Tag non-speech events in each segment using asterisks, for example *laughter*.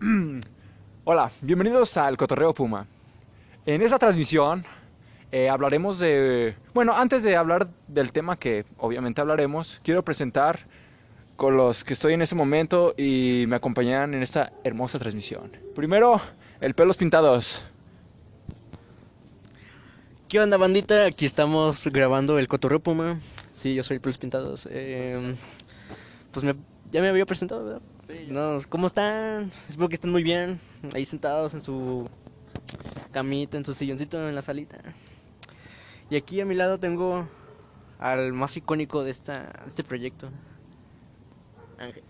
*clears throat* Hola, bienvenidos al Cotorreo Puma. En esta transmisión eh, hablaremos de... Bueno, antes de hablar del tema que obviamente hablaremos, quiero presentar con los que estoy en este momento y me acompañan en esta hermosa transmisión. Primero, el pelos pintados. ¿Qué onda, bandita? Aquí estamos grabando el Cotorreo Puma. Sí, yo soy Pelos Pintados. Eh, pues ya me había presentado, ¿verdad? No, ¿Cómo están? Espero que estén muy bien. Ahí sentados en su camita, en su silloncito en la salita. Y aquí a mi lado tengo al más icónico de, esta, de este proyecto. Ángel.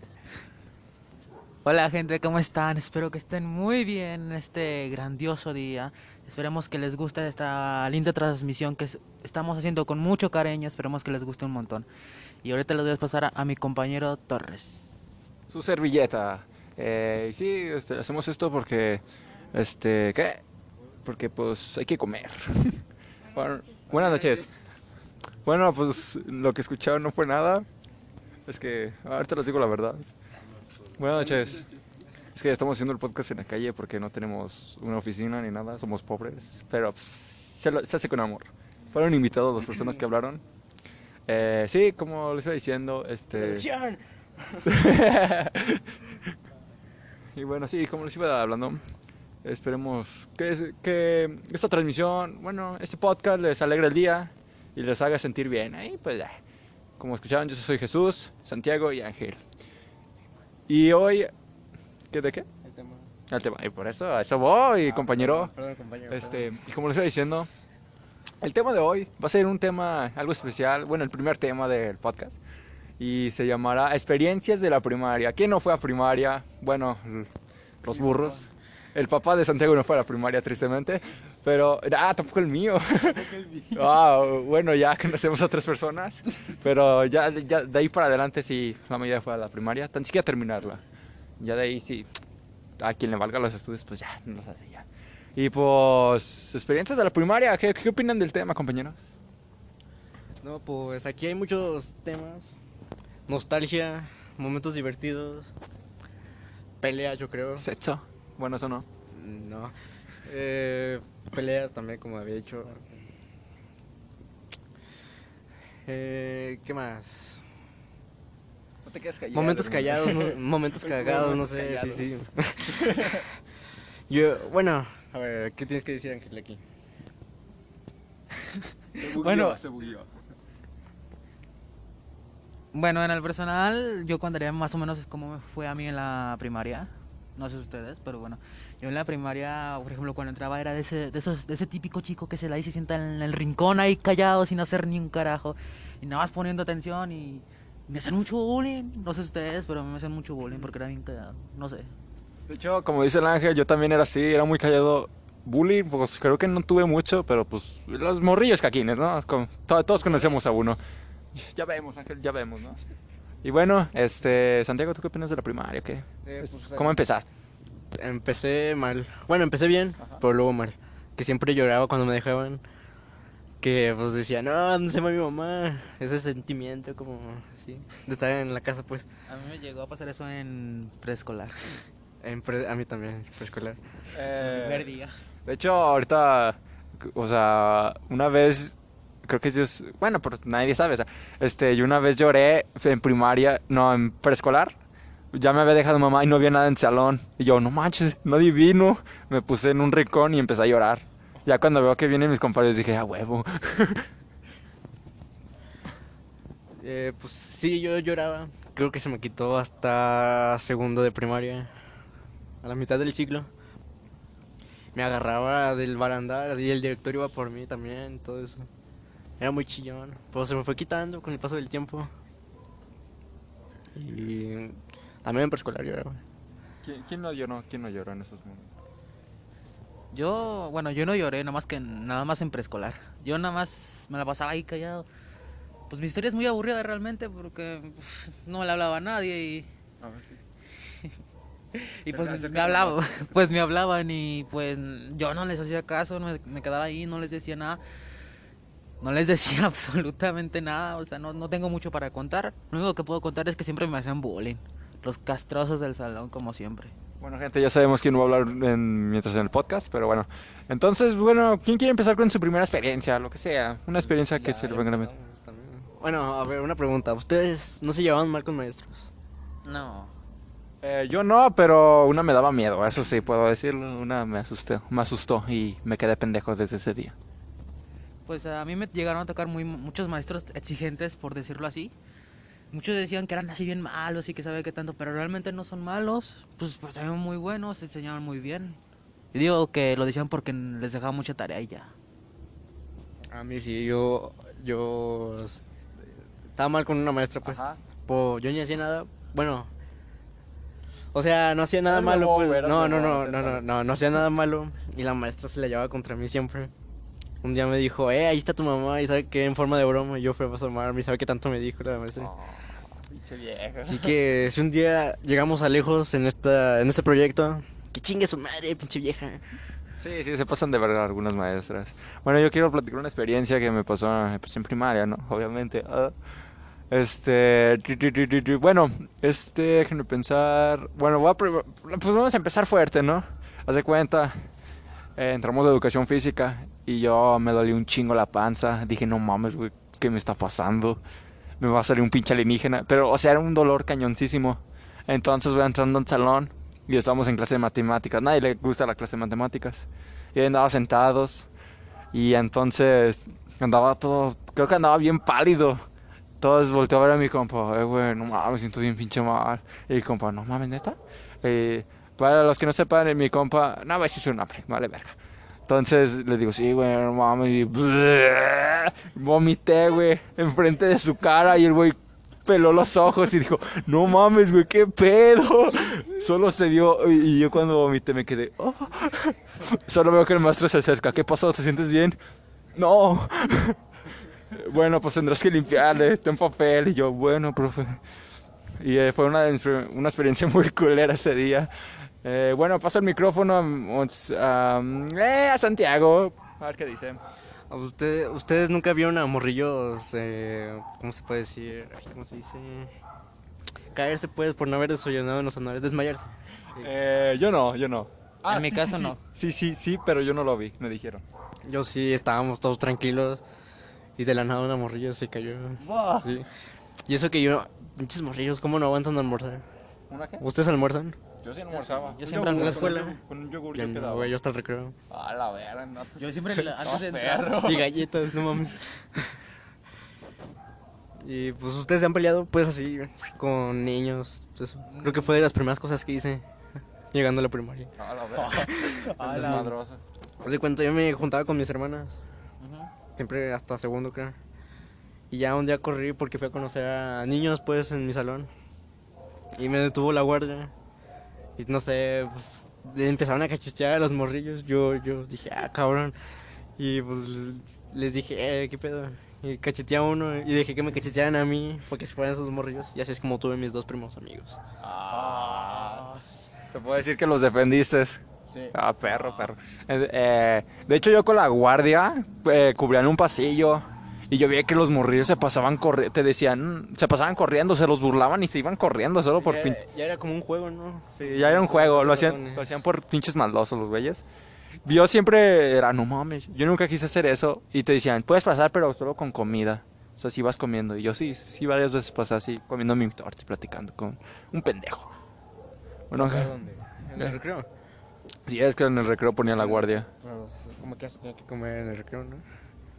Hola gente, ¿cómo están? Espero que estén muy bien en este grandioso día. Esperemos que les guste esta linda transmisión que es- estamos haciendo con mucho cariño. Esperemos que les guste un montón. Y ahorita les voy a pasar a, a mi compañero Torres. Su servilleta. Eh, sí, este, hacemos esto porque... Este, ¿qué? Porque pues hay que comer. *laughs* Buenas noches. Bueno, pues lo que escucharon no fue nada. Es que ahorita les digo la verdad. Buenas noches. Es que estamos haciendo el podcast en la calle porque no tenemos una oficina ni nada, somos pobres. Pero pues, se, lo- se hace con amor. Fueron invitados las personas que hablaron. Eh, sí, como les iba diciendo, este... *laughs* y bueno, sí, como les iba hablando, esperemos que, que esta transmisión, bueno, este podcast les alegre el día y les haga sentir bien. Ahí, pues, ya. como escucharon, yo soy Jesús, Santiago y Ángel. Y hoy, ¿qué de qué? El tema. El tema. Y por eso, a eso voy, Ah, compañero. perdón, perdón, compañero, Este, y como les iba diciendo, el tema de hoy va a ser un tema algo especial, bueno, el primer tema del podcast. Y se llamará Experiencias de la primaria. ¿Quién no fue a primaria? Bueno, los burros. El papá de Santiago no fue a la primaria, tristemente. Pero, ah, tampoco el mío. *laughs* Ah, bueno, ya conocemos a otras personas. Pero ya, ya de ahí para adelante sí, la mayoría fue a la primaria. Tan siquiera terminarla. Ya de ahí sí, a quien le valga los estudios, pues ya, no los hace ya. Y pues, experiencias de la primaria, ¿qué, qué opinan del tema, compañeros? No, pues aquí hay muchos temas. Nostalgia, momentos divertidos, peleas, yo creo. Sexo. Bueno, eso no. No. Eh, peleas también, como había dicho. Eh, ¿Qué más? No te quedes callado. Momentos callados, no- *laughs* momentos cagados, no sé, sí, sí. *laughs* Yo, bueno, a ver, ¿qué tienes que decir, Ángel, aquí? Bueno. se bugueó. Bueno, en el personal, yo contaría más o menos cómo me fue a mí en la primaria. No sé ustedes, pero bueno. Yo en la primaria, por ejemplo, cuando entraba era de ese, de esos, de ese típico chico que se la y sienta en el rincón ahí callado sin hacer ni un carajo. Y nada más poniendo atención y me hacían mucho bullying. No sé ustedes, pero me hacían mucho bullying porque era bien callado. No sé. De hecho, como dice el ángel, yo también era así, era muy callado. Bullying, pues creo que no tuve mucho, pero pues los morrillos caquines, ¿no? Todos conocemos a uno. *laughs* Ya vemos, Ángel, ya vemos, ¿no? Y bueno, este, Santiago, ¿tú qué opinas de la primaria? ¿Qué? Eh, Es- pues, ¿Cómo empezaste? Empecé mal. Bueno, empecé bien, pero luego mal. Que siempre lloraba cuando me dejaban. Que pues decía, no, ¿dónde se va mi mamá? Ese sentimiento como así. De estar en la casa, pues. A mí me llegó a pasar eso en preescolar. En pre- a mí también, preescolar. Eh, primer día. De hecho, ahorita, o sea, una vez, creo que es, bueno, pero nadie sabe, o sea, este, yo una vez lloré en primaria, no, en preescolar, ya me había dejado mamá y no había nada en el salón, y yo, no manches, no adivino, me puse en un rincón y empecé a llorar. Ya cuando veo que vienen mis compañeros dije, a huevo. *laughs* Eh, pues sí, yo lloraba. Creo que se me quitó hasta segundo de primaria. A la mitad del ciclo. Me agarraba del barandal y el director iba por mí también, todo eso. Era muy chillón. Pero se me fue quitando con el paso del tiempo. Y también en preescolar lloraba. ¿Quién, quién no lloró? ¿Quién no lloró en esos momentos? Yo, bueno, yo no lloré, nada más que nada más en preescolar. Yo nada más me la pasaba ahí callado. Pues mi historia es muy aburrida realmente porque pues, no le hablaba a nadie y, A ver, sí. *laughs* y pues me hablaba, *laughs* pues me hablaban y pues yo no les hacía caso, me, me quedaba ahí, no les decía nada. No les decía *laughs* absolutamente nada, o sea, no, no tengo mucho para contar. Lo único que puedo contar es que siempre me hacían bullying. Los castrosos del salón, como siempre. Bueno, gente, ya sabemos quién va a hablar en- mientras en el podcast, pero bueno. Entonces, bueno, ¿quién quiere empezar con su primera experiencia? Lo que sea. Una experiencia que se le venga a la mente. Bueno, a ver, una pregunta. ¿Ustedes no se llevaban mal con maestros? No. Eh, yo no, pero una me daba miedo, eso sí puedo decirlo. Una me asusté, me asustó y me quedé pendejo desde ese día. Pues a mí me llegaron a tocar muy, muchos maestros exigentes, por decirlo así. Muchos decían que eran así bien malos y que sabe qué tanto, pero realmente no son malos. Pues, pues eran muy buenos, enseñaban muy bien. Y digo que lo decían porque les dejaba mucha tarea y ya. A mí sí, yo, yo estaba mal con una maestra, pues. Ajá. Po- yo ni hacía nada, bueno, o sea, no hacía nada malo, pues. No, no, no, no, no, no, no hacía nada malo y la maestra se la llevaba contra mí siempre. Un día me dijo, eh, ahí está tu mamá y sabe que en forma de broma y yo fui a asomarme y sabe qué tanto me dijo la maestra. Oh, pinche vieja. Así que si un día llegamos a lejos en esta, en este proyecto, que chingue su madre, pinche vieja. Sí, sí, se pasan de verdad algunas maestras. Bueno, yo quiero platicar una experiencia que me pasó pues, en primaria, ¿no? Obviamente. ah. Este, bueno, este, déjenme pensar. Bueno, voy a pues vamos a empezar fuerte, ¿no? Haz de cuenta, eh, entramos de educación física y yo me dolí un chingo la panza. Dije, no mames, güey, ¿qué me está pasando? Me va a salir un pinche alienígena. Pero, o sea, era un dolor cañoncísimo. Entonces voy entrando al salón y estamos en clase de matemáticas. Nadie le gusta la clase de matemáticas. Y andaba sentados y entonces andaba todo, creo que andaba bien pálido. Todos volteó a ver a mi compa, eh, güey, no mames, me siento bien pinche mal. Y mi compa, no mames, neta. Eh, para los que no sepan, mi compa, no voy a decir su nombre, vale, verga. Entonces le digo, sí, güey, no mames. Y *laughs* vomité, güey, enfrente de su cara y el güey peló los ojos y dijo, no mames, güey, qué pedo. *laughs* Solo se vio y yo cuando vomité me quedé, "Oh". *laughs* Solo veo que el maestro se acerca, ¿qué pasó? ¿Te sientes bien? No. Bueno, pues tendrás que limpiarle, ten papel. Y yo, bueno, profe. Y eh, fue una, una experiencia muy culera ese día. Eh, bueno, paso el micrófono a, a- eh, a Santiago. A ver qué dice. ¿A usted- ¿Ustedes nunca vieron a morrillos, eh, cómo se puede decir? Ay, ¿Cómo se dice? Caerse, pues, por no haber desayunado en los honores, desmayarse. Eh, yo no, yo no. En mi sí, caso sí, no. Sí, sí, sí, pero yo no lo vi, me dijeron. Yo sí, estábamos todos tranquilos y de la nada una morrilla se cayó. Sí. Y eso que yo, pinches morrillos, ¿cómo no aguantan de almorzar? ¿Una qué? ¿Ustedes almorzan? Yo sí almorzaba. Yo siempre En la escuela. Con un yogur Ya yo quedaba. güey, yo hasta el recreo. A la verga, no te- Yo siempre, la- antes de entrar. Y galletas, no mames. Y pues ustedes se han peleado, pues así, con niños. Eso. Creo que fue de las primeras cosas que hice llegando a la primaria. A la verga. *laughs* A Es la- desmadroso. Haz de cuenta, yo me juntaba con mis hermanas, siempre hasta segundo, creo. Y ya un día corrí porque fui a conocer a niños, pues, en mi salón. Y me detuvo la guardia. Y no sé, pues, empezaron a cachetear a los morrillos. Yo, yo dije, ah, cabrón. Y pues les dije, eh, ¿qué pedo? Y cacheteé a uno y dejé que me cachetearan a mí porque se fueran esos morrillos. Y así es como tuve mis dos primos amigos. Ah, se puede decir que los defendiste. Sí. Ah, perro, perro. Eh, eh, de hecho, yo con la guardia eh, cubrían un pasillo y yo veía que los morrillos se pasaban corriendo, te decían, se pasaban corriendo, se los burlaban y se iban corriendo solo por ya, pin- ya era como un juego, ¿no? Sí, ya era un juego, lo hacían, lo hacían por pinches maldosos los güeyes. Yo siempre era, no mames, yo nunca quise hacer eso. Y te decían, puedes pasar, pero solo con comida. O sea, si vas comiendo. Y yo sí, sí, varias veces pasé así, comiendo mi torta y platicando con un pendejo. Bueno, ¿Dónde? ¿En el recreo? sí, es que en el recreo ponían la guardia. Pues, como que que comer en el recreo, ¿no?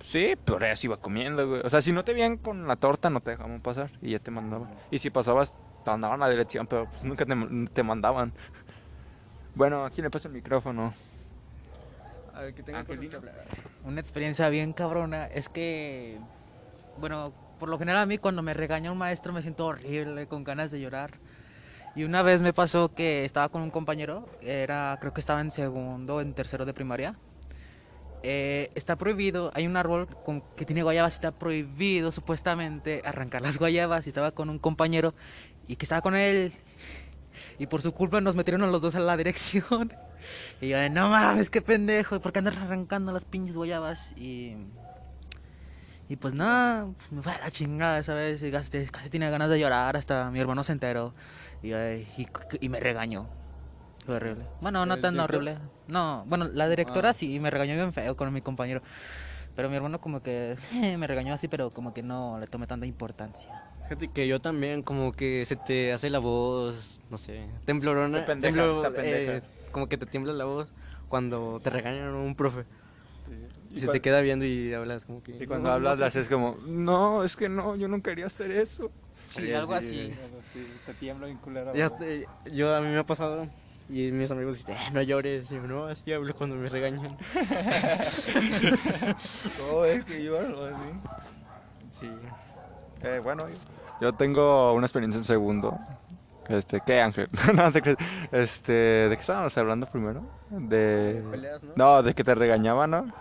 Sí, pero ya se iba comiendo, güey. O sea, si no te veían con la torta, no te dejaban pasar y ya te mandaban. Y si pasabas, te mandaban a la dirección, pero pues nunca te, te mandaban. Bueno, aquí le pasa el micrófono. A ver, que tenga cosas que hablar. Una experiencia bien cabrona es que, bueno, por lo general a mí cuando me regaña un maestro me siento horrible, con ganas de llorar. Y una vez me pasó que estaba con un compañero, era, creo que estaba en segundo, en tercero de primaria. Eh, está prohibido, hay un árbol que tiene guayabas y está prohibido supuestamente arrancar las guayabas. Y estaba con un compañero y que estaba con él. Y por su culpa nos metieron a los dos a la dirección. *laughs* Y yo, de, no mames, qué pendejo, ¿por qué andas arrancando las pinches guayabas? Y. Y pues nada, me fue a la chingada esa vez. Y casi, casi tenía ganas de llorar, hasta mi hermano se enteró. Y, y, y me regañó. Fue horrible. Bueno, no ¿El tan director? horrible. No, bueno, la directora Ah. sí me regañó bien feo con mi compañero. Pero mi hermano como que *laughs* me regañó así, pero como que no le tomé tanta importancia. Fíjate que yo también, como que se te hace la voz, no sé, temblorona. Te pendejas, temblo- te pendejas. eh, como que te tiembla la voz cuando te regañan un profe. Y, Y se te queda viendo y hablas como que... Y cuando "No, hablas, no le haces como, no, es que no, yo no quería hacer eso. Sí, algo así. Sí, se tiembla culero. Ya estoy- yo a mí me ha pasado y mis amigos dicen, "Eh, no llores, y yo no, así hablo cuando me regañan. *laughs* Oh, es que yo algo así. Sí. Eh, bueno, yo tengo una experiencia en segundo. Este, ¿qué Ángel? *laughs* no te crees. Este, ¿de qué estábamos hablando primero? De. Peleas, ¿no? No, de que te regañaban, ¿no?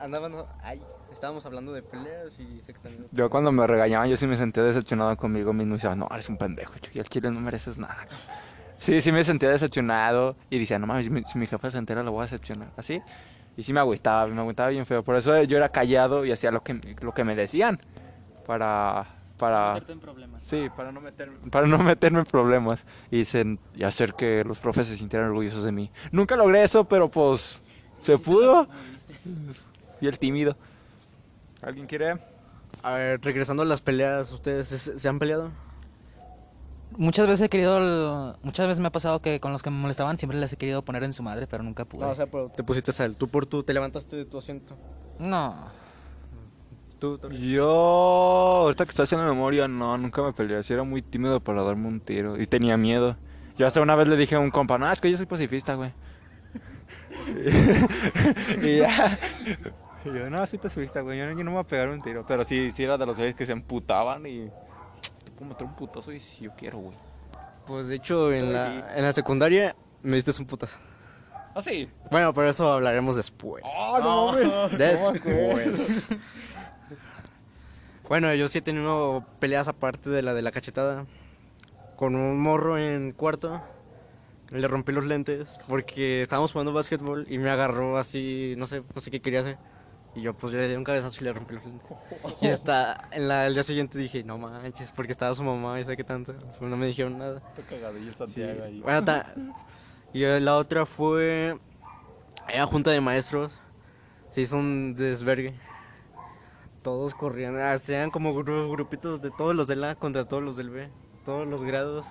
Andaban, ay, estábamos hablando de peleas y se extendió. Yo cuando me regañaban, yo sí me sentía decepcionado conmigo mismo y decía, no, eres un pendejo, chico, y al chile no mereces nada. Sí, sí me sentía decepcionado y decía, no mames, mi- si mi jefa se entera lo voy a decepcionar, así. Y sí me agüitaba, me agüitaba bien feo. Por eso yo era callado y hacía lo que, lo que me decían para... para... Meterte en problemas. Sí, para no meterme, para no meterme en problemas y, sen- y hacer que los profes se sintieran orgullosos de mí. Nunca logré eso, pero pues se pudo. Y el tímido. ¿Alguien quiere? A ver, regresando a las peleas, ¿ustedes se, se han peleado? Muchas veces he querido, el- muchas veces me ha pasado que con los que me molestaban siempre les he querido poner en su madre, pero nunca pude. No, o sea, pero te pusiste a él, tú por tú, te levantaste de tu asiento. No. Tú. Yo, ahorita que estoy haciendo memoria, no, nunca me peleé. Sí era muy tímido para darme un tiro y tenía miedo. Yo hasta una vez le dije a un compa, no, es que yo soy pacifista, güey. *laughs* y ya. Y yo, no, soy pacifista, güey. Yo, no- yo no me voy a pegar un tiro. Pero sí, sí era de los güeyes que se emputaban y. Puedo meter un putazo y si yo quiero, güey. Pues de hecho, en la, en la secundaria me diste un putazo. ¿Ah, sí? Bueno, pero eso hablaremos después. ¡Oh, no mames! *laughs* Después. *laughs* bueno, yo sí he tenido peleas aparte de la de la cachetada. Con un morro en cuarto. Le rompí los lentes porque estábamos jugando básquetbol y me agarró así, no sé, no sé qué quería hacer. Y yo pues yo le di un cabezazo y le rompí los lentes. Y hasta en la, el día siguiente dije, no manches, porque estaba su mamá y sé qué tanto. Pues no me dijeron nada. Está cagadillo el Sí. Santiago ahí. Bueno, ta- y la otra fue era junta de maestros. Se hizo un desvergue. Todos corrían, hacían como gru- grupitos de todos los del A contra todos los del B, todos los grados.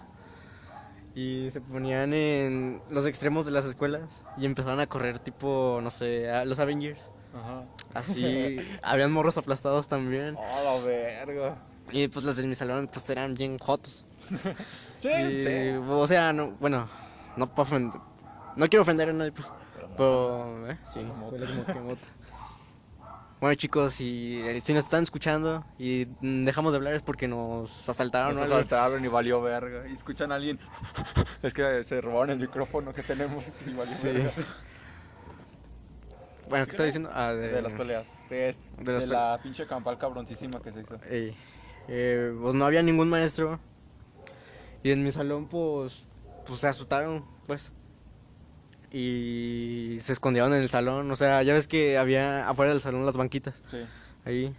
Y se ponían en los extremos de las escuelas y empezaron a correr tipo, no sé, a los Avengers. Ajá. Así, *laughs* habían morros aplastados también. ¡Oh, la verga! Y pues los de mi salón pues eran bien jotos. *laughs* Sí, Y, sí. O sea, no, bueno, no para ofender. No quiero ofender a nadie, pues. Pero, eh, sí, huele como que mota. Bueno, chicos, si, si nos están escuchando y dejamos de hablar es porque nos asaltaron Nos asaltaron y valió verga. Y escuchan a alguien. *laughs* Es que se robaron el micrófono que tenemos y valió Sí. verga. Bueno, ¿qué está diciendo? Ah, de, De las peleas. De, es- De las de pe- la pinche campal cabroncísima que se hizo. Ey, eh, pues no había ningún maestro. Y en mi salón, pues, pues se asustaron, pues. Y se escondieron en el salón. O sea, ya ves que había afuera del salón las banquitas. Sí. Ahí.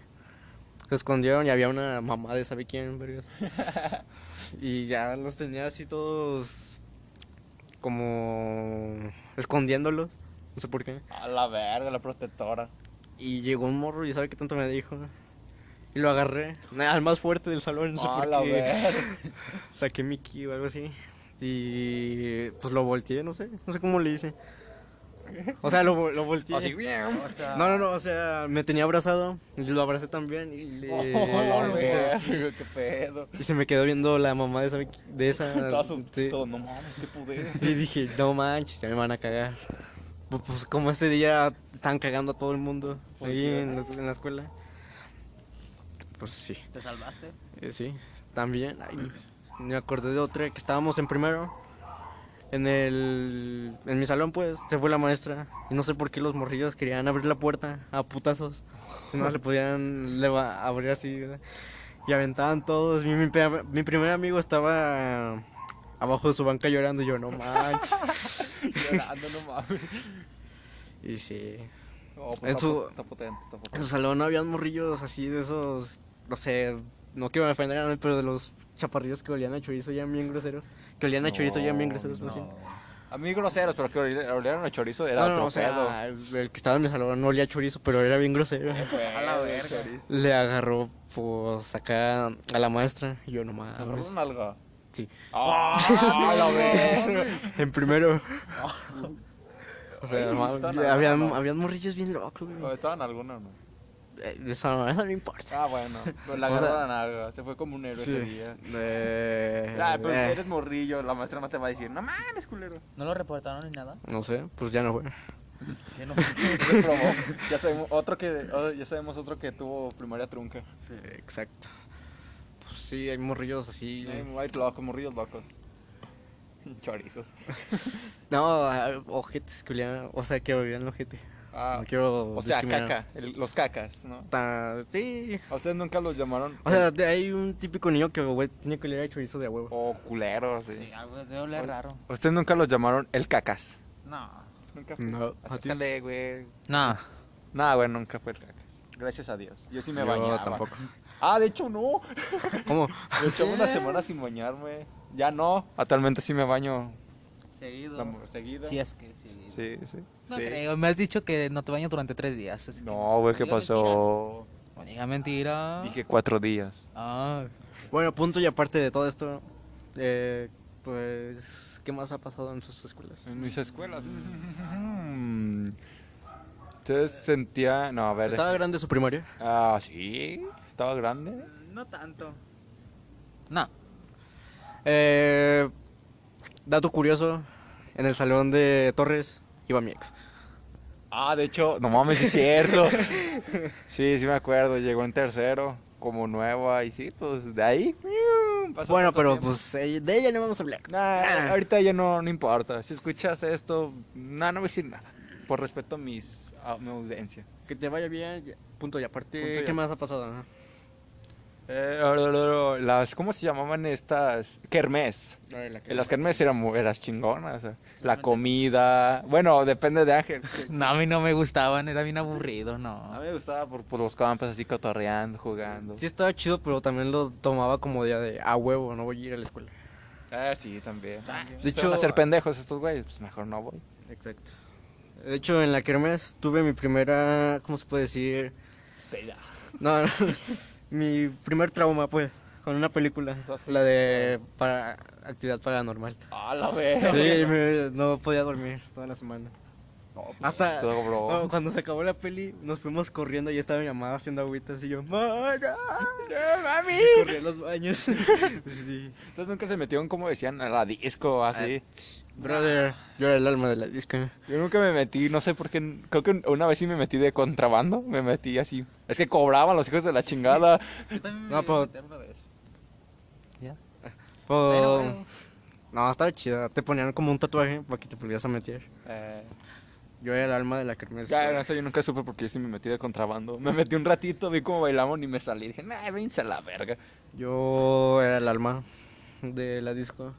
Se escondieron y había una mamá de sabe quién, vergas. *laughs* y ya los tenía así todos como escondiéndolos. No sé por qué. A la verga, la protectora. Y llegó un morro y sabe qué tanto me dijo. Y lo agarré. Al más fuerte del salón, no sé A por la qué. verga. *laughs* Saqué mi ki o algo así. Y pues lo volteé, no sé. No sé cómo le hice. O sea, lo, lo volteé. Así, o sea. No, no, no, o sea, me tenía abrazado y lo abracé también y le... *laughs* Oh, *laughs* verga, qué pedo. Y se me quedó viendo la mamá de esa... De esa sí. no mames, qué poder. Y dije, no manches, ya me van a cagar. Pu- Pues como este día están cagando a todo el mundo Pues, ahí en la, en la escuela. Pues sí, ¿Te salvaste? eh, sí, también. Ay, me acordé de otra que estábamos en primero. En el... En mi salón, pues, se fue la maestra. Y no sé por qué los morrillos querían abrir la puerta a putazos. Si no, le podían leva- abrir así. ¿verdad? Y aventaban todos. Mi, mi primer amigo estaba abajo de su banca llorando. Y yo, no manches. *laughs* Llorando, no mames. y sí. Oh, pues En está, su- está potente, está En su salón habían morrillos así de esos, no sé, no quiero defender a nadie, pero de los chaparrillos que olían a chorizo ya bien groseros. Que olían a chorizo ya bien groseros, más bien. A mí groseros, pero que olieron el chorizo era No, no, otro o sea, pedo. el que estaba en mi salón no olía a chorizo, pero era bien grosero. A la *laughs* verga. Le agarró, pues, acá a la maestra. Y yo nomás. Agarró un alga. Sí. ¡Ah! *laughs* En primero. *laughs* O sea, ya habían, morrillos bien locos, ¿O güey. estaban alguna o no? Eh, Eso, eso no importa. Ah, bueno. Pero la sea-. Se fue como un héroe ese día. Eh, Ah, pero eh, eres morrillo, la maestra no te va a decir, no mames, culero. ¿No lo reportaron ni nada? No sé, pues ya no fue. Sí, no. *laughs* Ya sabemos otro que oh, ya sabemos otro que tuvo primaria trunca. Exacto. Sí, hay morrillos así. Hay, hay locos, morrillos locos. *laughs* Chorizos. *laughs* No, ah, ojetes que olían, o sea, que olían ojete. Ah, No quiero o sea, caca, el- los cacas, ¿no? Ta- sí. ¿A ustedes nunca los llamaron? O sea, de- hay un típico niño que güey, tiene que oler a chorizo de a huevo. O culeros, sí. Sí, algo de oler raro. ¿A ¿Ustedes nunca los llamaron el cacas? No. Nunca fue. No. Acércale, güey. No. Nada, güey, nunca fue el cacas. Gracias a Dios. Yo sí me Yo bañaba. tampoco. *laughs* Ah, de hecho no. ¿Cómo? Me echaba una semana sin bañarme. Ya no. Actualmente sí me baño Seguido. la- seguido. Sí, es que sí. Sí, sí. No sí. creo, me has dicho que no te baño durante tres días. así No, güey, ¿qué digas mentiras. pasó? No diga mentira. Dije cuatro días. Ah. Bueno, punto y aparte de todo esto, eh, pues, ¿qué más ha pasado en sus escuelas? En mis escuelas. Mm. Entonces sentía. No, a ver. ¿Estaba grande su primaria? Ah, sí. Estaba grande. No tanto. No. Eh, dato curioso, en el salón de Torres iba mi ex. Ah, de hecho, no mames, es cierto. *laughs* Sí, sí me acuerdo. Llegó en tercero, como nueva. Y sí, pues de ahí. pasó Bueno, pero tiempo. pues eh, de ella no vamos a hablar. Nah, Ah. ahorita ya no, no importa. Si escuchas esto, nah, no voy a decir nada. Por respeto a, mis, a mi audiencia. Que te vaya bien, punto y aparte, Punto ¿qué más ha pasado? Eh, las, ¿Cómo se llamaban estas? Kermés. En las kermés eran, eras chingonas. la comida. Bueno, depende de Ángel. *laughs* No, a mí no me gustaban, era bien aburrido, A no. mí me gustaba por, por los campos así cotorreando, jugando. Sí estaba chido, pero también lo tomaba como día de a huevo, no voy a ir a la escuela. Ah, sí, también. De De hecho- van a ser pendejos estos güeyes, pues mejor no voy. Exacto. De hecho, en la kermés tuve mi primera, ¿cómo se puede decir? No, no, mi primer trauma, pues, con una película, la de para, actividad paranormal. Ah, la vez. Sí, me- no podía dormir toda la semana. Hasta Todo, bro. no, cuando se acabó la peli, nos fuimos corriendo y estaba mi mamá haciendo agüitas y yo, ¡Mana! *laughs* mami! Corrí a los baños. *laughs* sí. Entonces nunca se metieron, como decían, a la disco, así. Brother, yo era el alma de la disco. Yo nunca me metí, no sé por qué. Creo que una vez sí me metí de contrabando. Me metí así. Es que cobraban los hijos de la chingada. Yo *laughs* también No, pero- una vez. ¿Ya? Pero- No, estaba chida. Te ponían como un tatuaje para que te volvieras a meter. Eh, Yo era el alma de la kermés. ya, no sé, yo nunca supe porque yo sí me metí de contrabando. Me metí un ratito, vi cómo bailamos y me salí. Dije, nah, vénse a la verga. Yo era el alma de la disco.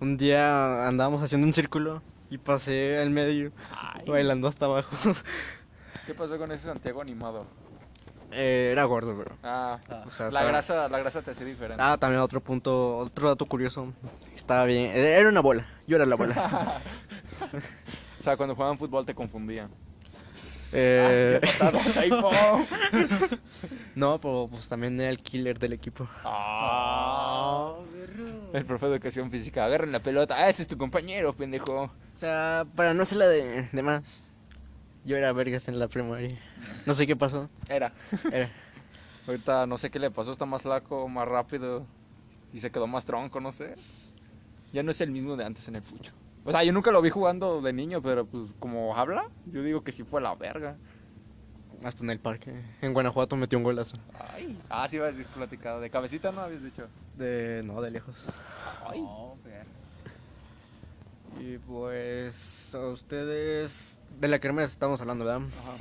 Un día andábamos haciendo un círculo y pasé al medio Ay. bailando hasta abajo. ¿Qué pasó con ese Santiago animado? Eh, era gordo, bro. Ah, O sea, la estaba- grasa, la grasa te hace diferente. Ah, también otro punto, otro dato curioso. Estaba bien. Era una bola. Yo era la bola. *laughs* O sea, cuando jugaban fútbol te confundían. Eh, ¡Qué patada, typo! *laughs* no, pero pues también era el killer del equipo. Ah. El profe de educación física, agarren la pelota. Ah, ese es tu compañero, pendejo. O sea, para no hacerla de, de más. Yo era vergas en la primaria. No sé qué pasó. Era. Era. Ahorita no sé qué le pasó, está más flaco, más rápido. Y se quedó más tronco, no sé. Ya no es el mismo de antes en el fucho. O sea, yo nunca lo vi jugando de niño, pero pues como habla, yo digo que sí fue la verga. Hasta en el parque. En Guanajuato metió un golazo. Ay. Ah, sí, habías platicado. De cabecita no habías dicho. De. No, de lejos. Ay. No. Y pues. A ustedes. De la kermés estamos hablando, ¿verdad? Ajá.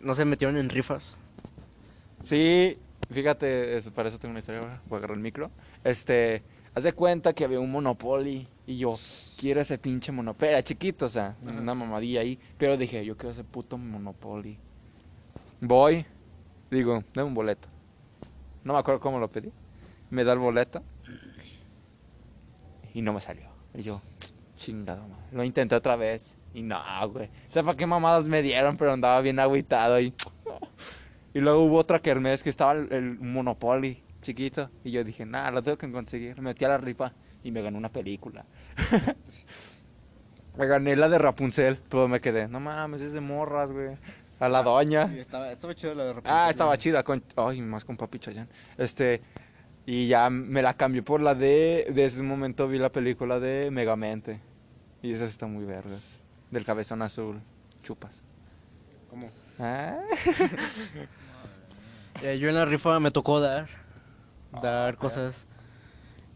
No se metieron en rifas. Sí, fíjate, eso- para eso tengo una historia, ahora, voy a agarrar el micro. Este, haz de cuenta que había un Monopoly y yo quiero ese pinche Monopoly, era chiquito, o sea, Ajá. una mamadilla ahí, pero dije, yo quiero ese puto Monopoly. Voy, digo, dame un boleto. No me acuerdo cómo lo pedí. Me da el boleto. Y no me salió. Y yo, chingado, madre. Lo intenté otra vez. Y no, güey. Sepa qué mamadas me dieron, pero andaba bien agüitado. Y, *tsk* y luego hubo otra kermés que estaba el, el Monopoly chiquito. Y yo dije, nah, lo tengo que conseguir. Me metí a la rifa y me gané una película. *laughs* me gané la de Rapunzel, pero me quedé, no mames, es de morras, güey. A la doña. Sí, estaba, estaba chido la de Rapunzel. Ah, estaba chida con... Ay, más con Papi Chayanne. Este... Y ya me la cambié por la de... De ese momento vi la película de Megamente. Y esa está muy vergas. Del cabezón azul. Chupas. ¿Cómo? Ah. Eh, yo en la rifa me tocó dar. Dar ok. cosas.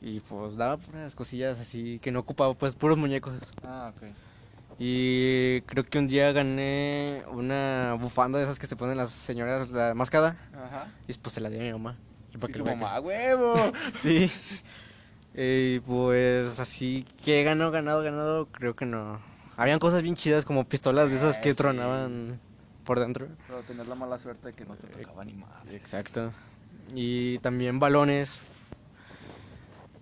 Y pues daba puras cosillas así que no ocupaba, pues puros muñecos. Ah, ok. Y creo que un día gané una bufanda de esas que se ponen las señoras, la mascada. Ajá. Y pues se la di a mi mamá. Y para Y que tu mamá, huevo. *laughs* Sí. Y pues así que ganó, ganado, ganado, creo que no. Habían cosas bien chidas como pistolas de esas Eh, que sí. tronaban por dentro. Pero tenías la mala suerte de que no te tocaba ni madre. Exacto. Y también balones.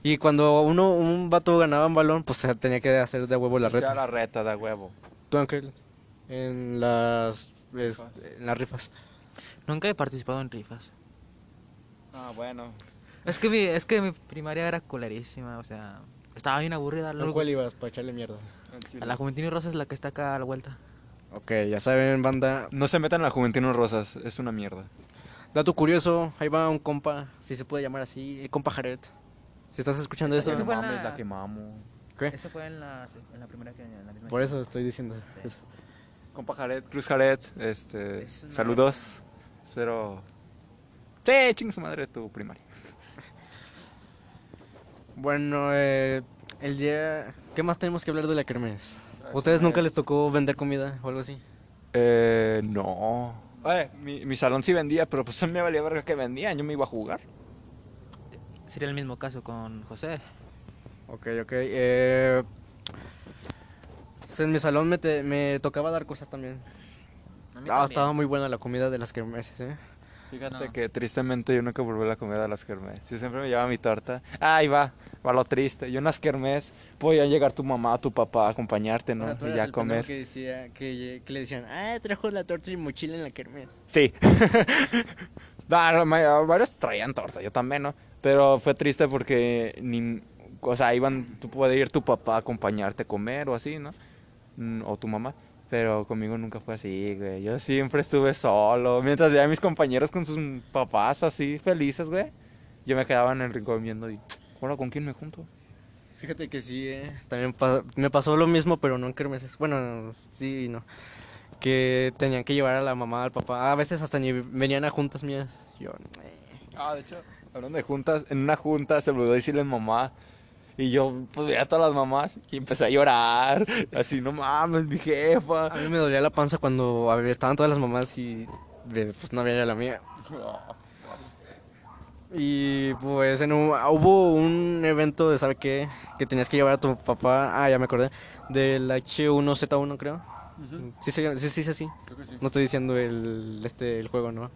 Y cuando uno, un vato ganaba un balón, pues se tenía que hacer de huevo la sea, reta. la reta de huevo. Tú, Ángel, en las, es- en las rifas. Nunca he participado en rifas. Ah, bueno. Es que mi, es que mi primaria era colerísima, o sea, estaba bien aburrida. ¿A cuál ibas para echarle mierda? a la Juventino Rosa es la que está acá a la vuelta. Ok, ya saben, banda. No se metan en la Juventino Rosas, es una mierda. Dato curioso, ahí va un compa, si se puede llamar así, el compa Jared. Si estás escuchando eso, Ese no fue mames, la- la quemamos. ¿qué? Ese fue en la, en la primera que en la misma Por eso estoy diciendo Sí. eso. Compa Jared, Cruz Jared, este, Es una- saludos. Espero... Sí, chingue su madre tu primaria. *laughs* Bueno, eh, el día... ¿Qué más tenemos que hablar de la kermés? ¿Ustedes nunca les tocó vender comida o algo así? Eh, no. Eh, mi, mi salón sí vendía, pero pues a *laughs* mí me valía verga que vendían, yo me iba a jugar. Sería el mismo caso con José. Ok, ok. Eh, en mi salón me, te- me tocaba dar cosas también. Ah, estaba muy buena la comida de las kermeses, ¿eh? Fíjate No. que tristemente yo nunca probé la comida de las kermés. Yo siempre me llevaba mi torta. Ah, ahí va, va lo triste. Yo en las kermés podía llegar tu mamá, tu papá a acompañarte, ¿no? O sea, tú y eras ya el comer. Que, decía, que, que le decían, ah, trajo la torta y mochila en la kermés. Sí. *laughs* Varios traían torta, yo también, ¿no? Pero fue triste porque, ni, o sea, iban, tú puedes ir tu papá a acompañarte a comer o así, ¿no? Mm, O tu mamá. Pero conmigo nunca fue así, güey. Yo siempre estuve solo. Mientras veía mis compañeros con sus papás así felices, güey. Yo me quedaba en el rincón viendo y, ahora, ¿con quién me junto? Fíjate que sí, eh. También me pasó lo mismo, pero no en kermeses. Bueno, sí y no. Que tenían que llevar a la mamá, al papá. A veces hasta ni venían a juntas mías. Yo, eh. Ah, de hecho, hablando de juntas, en una junta se olvidó decirle mamá. Y yo, pues, veía a todas las mamás y empecé a llorar. Así, no mames, mi jefa. A mí me dolía la panza cuando estaban todas las mamás y pues no había la mía. *laughs* Y pues en un- hubo un evento de, ¿sabe qué? Que tenías que llevar a tu papá, ah, ya me acordé, del H1Z1 creo. Sí, se llama- sí, sí, sí, sí. Creo que sí. No estoy diciendo el, este, el juego, ¿no?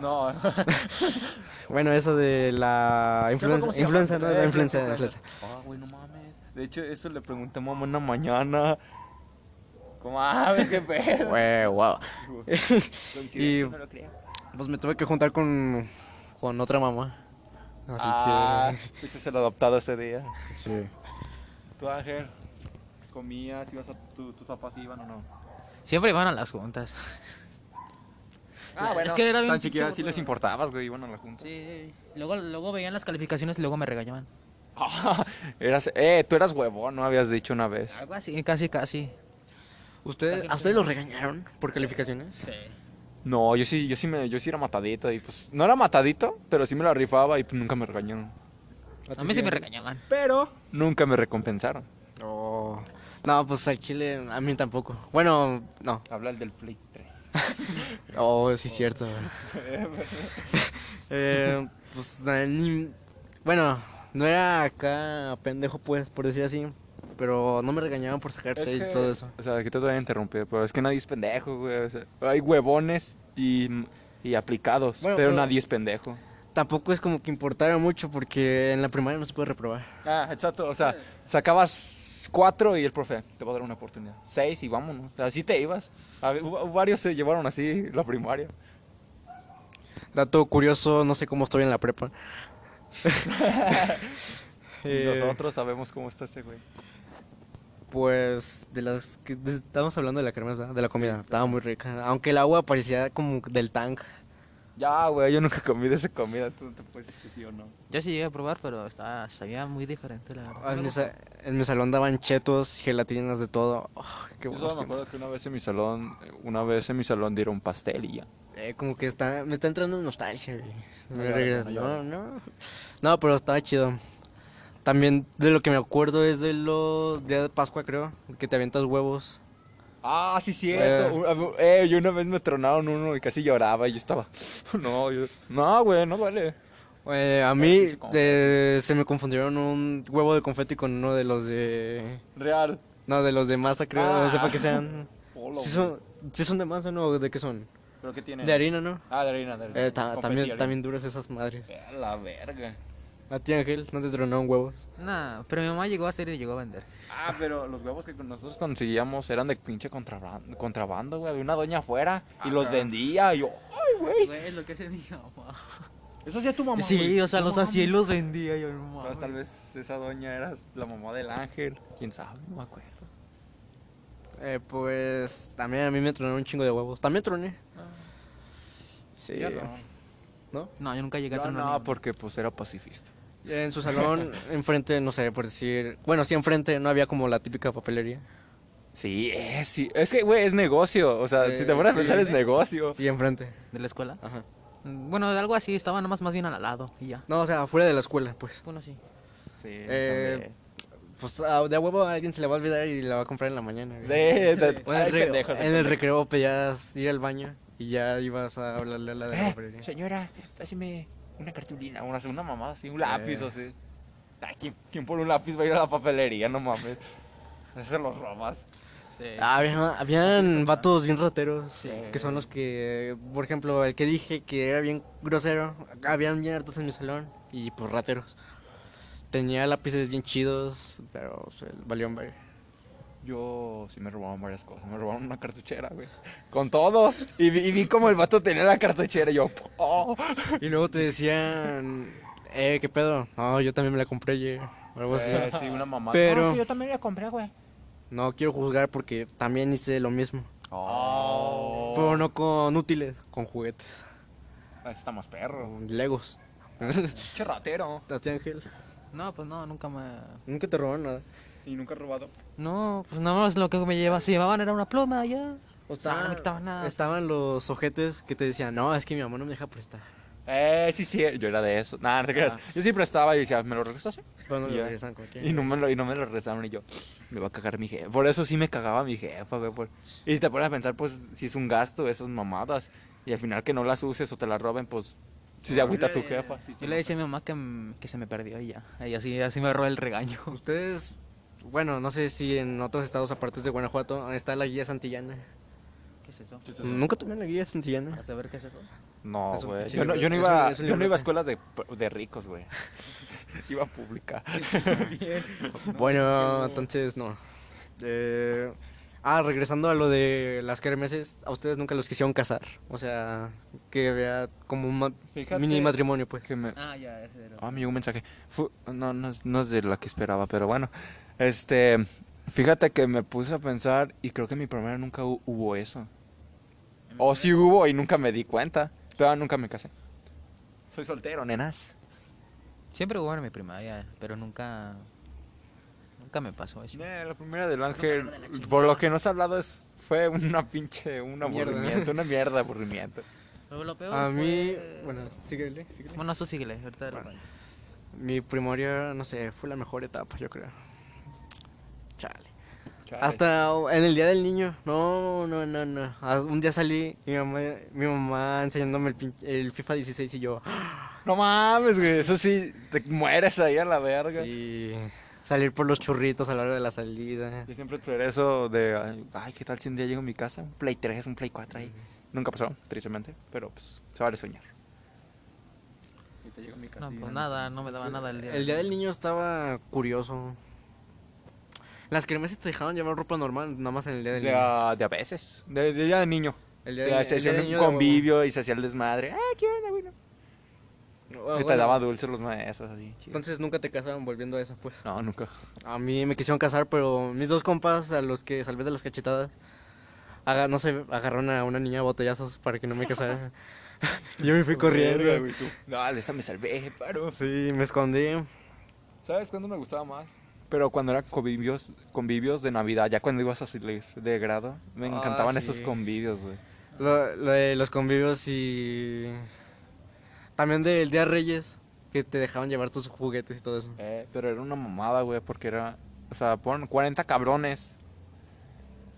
No. *laughs* Bueno, eso de la influenza, influenza, ¿no? La Eh, influenza, la influenza. Ah, güey, no mames. De hecho, eso le pregunté a mamá en la mañana. ¿Cómo mames? ¿Qué pedo? *laughs* Güey, wow. Y- no lo creo. Pues me tuve que juntar con, con otra mamá. Así ah, fuiste el adoptado ese día. que... Sí. ¿Tú, Ángel? ¿Comías? ¿Ibas a tu, tus papás iban o no? Siempre iban a las juntas. Ah, Es que era bien Tan siquiera pinche sí les importabas, güey, iban a la junta. Sí. Luego, luego veían las calificaciones y luego me regañaban. Ah, *laughs* eras, eh, tú eras huevón, ¿no? Habías dicho una vez. Algo así, casi, casi. ¿Ustedes, ¿A ustedes los regañaron por calificaciones? Sí. No, yo sí, yo sí me, yo sí era matadito y pues no era matadito, pero sí me la rifaba y pues, nunca me regañaron. A mí sí me regañaban. Pero nunca me recompensaron. Oh. No, pues al chile a mí tampoco. Bueno, no. Habla el del Play 3. *laughs* Oh, sí, cierto. *laughs* eh, pues ni... Bueno, no era acá pendejo, pues, por decir así. Pero no me regañaban por sacar Es 6 que- y todo eso. O sea, aquí te voy a interrumpir, pero es que nadie es pendejo, güey. o sea, hay huevones y, y aplicados, Bueno, pero pero- nadie es pendejo. tampoco es como que importara mucho porque en la primaria no se puede reprobar. Ah, exacto. O sea, sacabas cuatro y el profe te va a dar una oportunidad. Seis y vámonos. Así te ibas. Varios se llevaron así la primaria. Dato curioso, no sé cómo estoy en la prepa. *laughs* Y Eh, nosotros sabemos cómo está ese güey. Pues de las que de- estábamos hablando de la crema, ¿verdad? de la comida, estaba muy rica, aunque el agua parecía como del tank. Ya, güey, yo nunca comí de esa comida. Tú no te puedes decir que sí o no. Yo sí llegué a probar, pero estaba, sabía muy diferente, la verdad. En mi, sa- en mi salón daban chetos, gelatinas de todo. Oh, qué Yo solo me acuerdo que una vez en mi salón, una vez en mi salón dieron pastel y ya. Eh, como que está, me está entrando nostalgia. güey. No Me llores, regresa- no no, no. No, pero estaba chido. También de lo que me acuerdo es de los días de Pascua, creo, que te avientas huevos. Ah, sí, cierto. Mí- Eh, yo una vez me tronaron uno y casi lloraba y yo estaba. *laughs* No, yo. No, güey, no vale. Eh, a mí eh, se me confundieron un huevo de confeti con uno de los de... Real. No, de los de masa, creo. No sé Ah. para qué sean. *laughs* Hola, ¿Sí güey. son, sí son de masa, ¿no? ¿De qué son? ¿Pero qué tiene? De harina, ¿no? Ah, de harina, de harina. Eh, ta- también, harina. también duras esas madres. Eh, La verga. ¿A ti, Ángel? ¿No te tronaron huevos? Nah, pero mi mamá llegó a hacer y llegó a vender. Ah, pero los huevos que nosotros conseguíamos eran de pinche contrabando, contrabando güey. Había una doña afuera y los vendía. Y yo, ay, güey. Güey, lo que hacía mi mamá. Eso hacía tu mamá. Sí, güey. o sea, No los hacía y los vendía. Yo, no Pues, mames. tal vez esa doña era la mamá del ángel. Quién sabe, no me acuerdo. Eh, pues también a mí me tronaron un chingo de huevos. También troné. Sí. Yo no. ¿No? No, yo nunca llegué a tronar. no, porque pues era pacifista. En su salón, *laughs* enfrente, no sé, por decir... Bueno, sí, enfrente no había como la típica papelería. Sí, es, sí. Es que, güey, es negocio. O sea, Eh, si te pones a sí. pensar, es negocio. Sí, enfrente. ¿De la escuela? Ajá. Bueno, algo así, estaba nomás más bien al lado y ya. No, o sea, afuera de la escuela, pues. Bueno, sí. Sí, Eh, Pues ah, de a huevo a alguien se le va a olvidar y la va a comprar en la mañana. Sí, de- *laughs* ay, en el recreo pedías ir al baño y ya ibas a hablarle a la de la Eh, papelería. señora, páseme una cartulina, una, una mamada así, un lápiz Eh. o así. Ay, ¿quién, quién por un lápiz va a ir a la papelería? No mames. Eso *laughs* se los robas. Ah, había- habían vatos bien rateros, Sí. que son los que, por ejemplo, el que dije que era bien grosero, habían bien hartos en mi salón y pues rateros. Tenía lápices bien chidos, pero se valió un ver. Yo sí me robaron varias cosas. Me robaron una cartuchera, güey. Con todo. Y vi, y vi como el vato tenía la cartuchera y yo, oh. Y luego te decían, eh, ¿qué pedo? No, yo también me la compré ayer, o algo así. Eh, sí, una mamá. Pero- No, es que yo también la compré, güey. No quiero juzgar porque también hice lo mismo. Oh. Pero no con útiles, con juguetes, Ese está más perro. con legos. Che ratero. ¿A ti, Ángel? No, pues no, nunca me... Nunca te robaron nada. Y nunca he robado. No, pues nada más lo que me llevaba, se llevaban era una pluma ya. O sea, no me quitaban nada. Estaban los ojetes que te decían, no, es que mi mamá no me deja prestar. Eh, sí, sí. Yo era de eso. Nada, no te creas. Yo siempre estaba y decía, ¿me lo regresaste? Pero no Y lo regresan Y no me lo, y no me lo regresaron y yo, me va a cagar mi jefa. Por eso sí me cagaba mi jefa, güey. por- Y si te pones a pensar, pues, si es un gasto esas mamadas. Y al final que no las uses o te las roben, pues, si se agüita tu jefa. sí, sí, Yo le decía a mi mamá que, que se me perdió y ya. Y así, así me agarró el regaño. Ustedes, bueno, no sé si en otros estados aparte de Guanajuato está la guía santillana. ¿Qué es eso? ¿Nunca tuvieron la guía santillana? ¿A saber qué es eso? No, Es un güey. pinche Yo no, yo no iba, es un- es un yo no iba a escuelas de, de ricos, güey. *laughs* iba a pública. *laughs* bueno, entonces no. Eh, ah, regresando a lo de las kermeses, a ustedes nunca los quisieron casar. O sea, que vea como un ma- Fíjate mini matrimonio, pues. Que me... Ah, ya, ese era. Ah, me llegó un mensaje. Fu- no, no, es- no es de la que esperaba, pero bueno. Este, fíjate que me puse a pensar y creo que en mi primera nunca hu- hubo eso. O sí hubo y nunca me di cuenta. Pero nunca me casé. Soy soltero, nenas. Siempre hubo en mi primaria, pero nunca... Nunca me pasó eso. La primera del ángel, por lo que nos ha hablado, es, fue una pinche, un Mierda. aburrimiento, una mierda de aburrimiento. Pero lo peor A mí, fue- bueno, síguele, síguele. Bueno, eso síguele, ahorita lo-. Mi primaria, no sé, fue la mejor etapa, yo creo. Chale. Hasta en el día del niño. No, no, no, no. Ah, Un día salí y mi mamá, mi mamá enseñándome el, pin- el FIFA 16 y yo. No mames, güey, eso sí, te mueres ahí a la verga. Y salir por los churritos a la hora de la salida. Yo siempre esperé eso de, ay, ay, ¿qué tal si un día llego a mi casa? Un Play 3, un Play 4 ahí. Nunca pasó, tristemente, pero pues se vale soñar. Ahorita llego a mi No, casilla, pues nada, no me daba nada el día. El día del niño estaba curioso. Las kermeses te dejaban llevar ropa normal, nada más en el día del De, niño. de a veces, de, de día de niño. El día Ya del, se hacía del un de convivio y se hacía el desmadre. Ah, ¿qué onda, güey? Y Ah, te daba dulces los maestros, así. chido. Entonces nunca te casaron volviendo a eso, pues. No, nunca. A mí me quisieron casar, pero mis dos compas, a los que salvé de las cachetadas, aga- no sé, agarraron a una niña a botellazos para que no me casara. *laughs* *laughs* Yo me fui corriendo. Verga, güey, tú. No, de esta me salvé, paro. Sí, me escondí. ¿Sabes cuándo me gustaba más? Pero cuando eran convivios, convivios de Navidad, ya cuando ibas a salir de grado, me Ah, encantaban sí. esos convivios, güey. Lo, lo de los convivios y. También del Día de Reyes, que te dejaban llevar tus juguetes y todo eso. Eh, pero era una mamada, güey, porque era, o sea, pon 40 cabrones.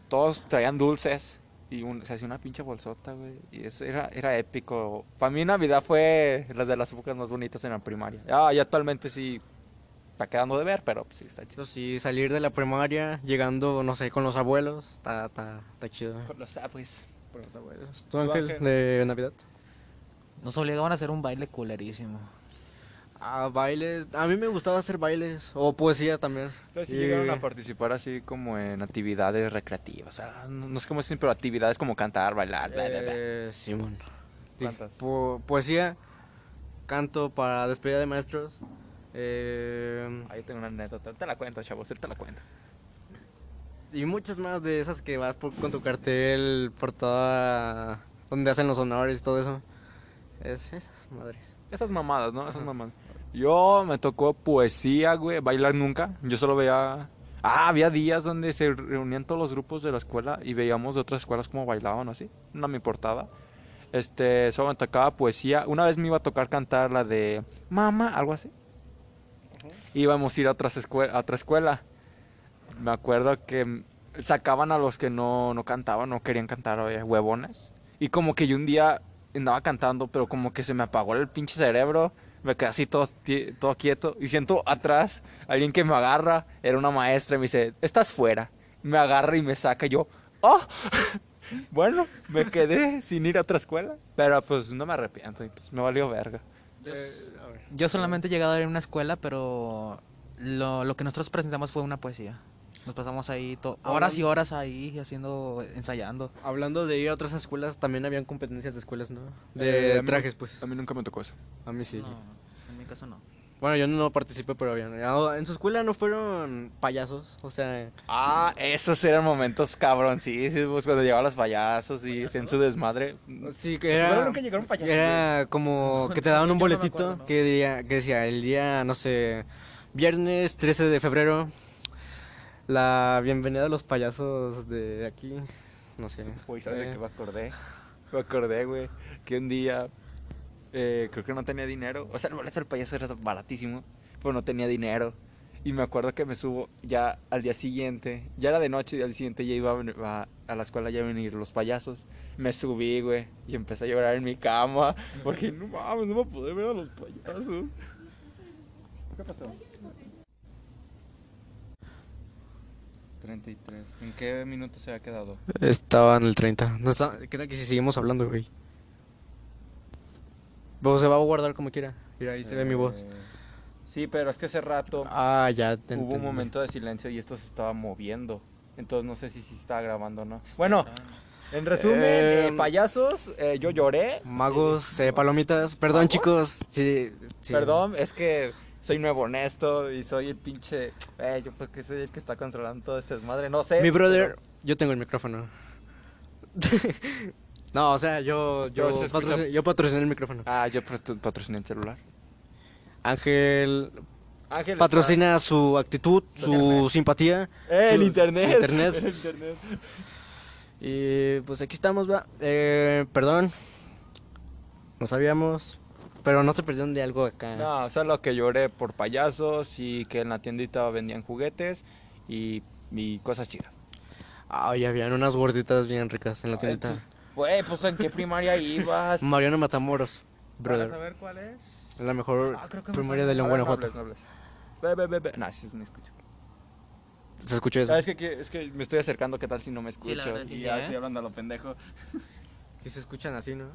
Todos traían dulces y un- se hacía una pinche bolsota, güey. Y eso era, era épico. Para mí Navidad fue la de las épocas más bonitas en la primaria. Ya, ya actualmente sí está quedando de ver, pero pues, sí está chido. Eso sí, salir de la primaria, llegando, no sé, con los abuelos, está, está, está chido. Con los pues. Con los abuelos. ¿Tú, Ángel, Ángel? de Navidad? Nos obligaban a hacer un baile culerísimo. A bailes, a mí me gustaba hacer bailes, o poesía también. Entonces sí Y- llegaron a participar así como en actividades recreativas. O sea, no, no es como decir, pero actividades como cantar, bailar, bla, bla, bla. Eh, Simón. ¿Cuántas? Po- poesía, canto para despedida de maestros. Eh, Ahí tengo una anécdota. Te la cuento, chavos, te la cuento. y muchas más de esas que vas por- con tu cartel por toda. donde hacen los honores y todo eso. Es esas madres. Esas mamadas, ¿no? Esas Ajá. mamadas. Yo me tocó poesía, güey, bailar nunca. Yo solo veía... Ah, había días donde se reunían todos los grupos de la escuela y veíamos de otras escuelas cómo bailaban, así. No me importaba. Este, solo me tocaba poesía. Una vez me iba a tocar cantar la de Mamá, algo así. Íbamos a ir a, otras a otra escuela. Me acuerdo que sacaban a los que no, no cantaban, no querían cantar, oye, huevones. Y como que yo un día andaba cantando, pero como que se me apagó el pinche cerebro. Me quedé así todo, todo quieto. Y siento atrás alguien que me agarra. Era una maestra y me dice, estás fuera. Me agarra y me saca. Yo, ¡oh! *laughs* bueno, me quedé sin ir a otra escuela. Pero pues no me arrepiento. Y pues me valió verga. Yo solamente he llegado a ir a una escuela, pero lo, lo que nosotros presentamos fue una poesía. Nos pasamos ahí to- horas y horas ahí haciendo, ensayando. Hablando de ir a otras escuelas, también habían competencias de escuelas, ¿no? De Eh, mí- trajes, pues. A mí nunca me tocó eso. A mí sí. No, en mi caso no. Bueno, yo no participé, pero. Ah, En su escuela no fueron payasos, o sea. Ah, esos eran momentos cabroncísimos cuando llegaban los payasos y hacían su desmadre. Sí, que ¿En era. nunca llegaron payasos, Era como *laughs* que te daban un no boletito acuerdo, ¿no? que, decía, que decía el día, no sé, viernes 13 de febrero, la bienvenida a los payasos de aquí, no sé. Güey, ¿sabes de eh, qué me acordé? Me acordé, güey, que un día eh, creo que no tenía dinero. O sea, el boleto del payaso era baratísimo, pero no tenía dinero. Y me acuerdo que me subo ya al día siguiente, ya era de noche y al día siguiente ya iba a, a- a la escuela ya a venir los payasos. Me subí, güey, y empecé a llorar en mi cama, porque no mames, no me pude ver a los payasos. ¿Qué pasó? 33. ¿En qué minuto se ha quedado? Estaba en el 30. No está, queda que si seguimos hablando, güey. Vos se va a guardar como quiera. Mira, ahí se ve mi voz. Eh, Sí, pero es que hace rato Ah, ya te hubo un entendí. momento de silencio y esto se estaba moviendo. Entonces no sé si sí estaba grabando o no. Bueno, en resumen, Eh, eh, payasos, eh, yo lloré. Magos, eh, palomitas. Perdón, ¿Magos? chicos. Sí, sí. Perdón, es que soy nuevo honesto y soy el pinche... Eh, yo creo que soy el que está controlando todo este desmadre. No sé. Mi brother, pero- yo tengo el micrófono. *laughs* no, o sea, yo yo, se patrociné, yo patrociné el micrófono. Ah, yo patro- patrociné el celular. Ángel Ángel patrocina su actitud, su Internet. simpatía. Eh, el internet. internet. *laughs* El internet. Y pues aquí estamos, va. Eh, perdón. No sabíamos. Pero no se perdieron de algo acá. No, solo que lloré por payasos y que en la tiendita vendían juguetes y, y cosas chidas. Ay, habían unas gorditas bien ricas en la tiendita. Güey, pues en qué primaria ibas. Mariano Matamoros, brother. saber cuál es? Es la mejor Ah, primaria de León, no Guanajuato. hables, no hables. Ve, ve, ve, ve. No, sí, me escucho. Se escuchó eso. Ah, es, que, que- es que me estoy acercando, ¿qué tal si no me escucho? Sí, y sí, ya ¿eh? estoy hablando a lo pendejo. Sí se escuchan así, ¿no?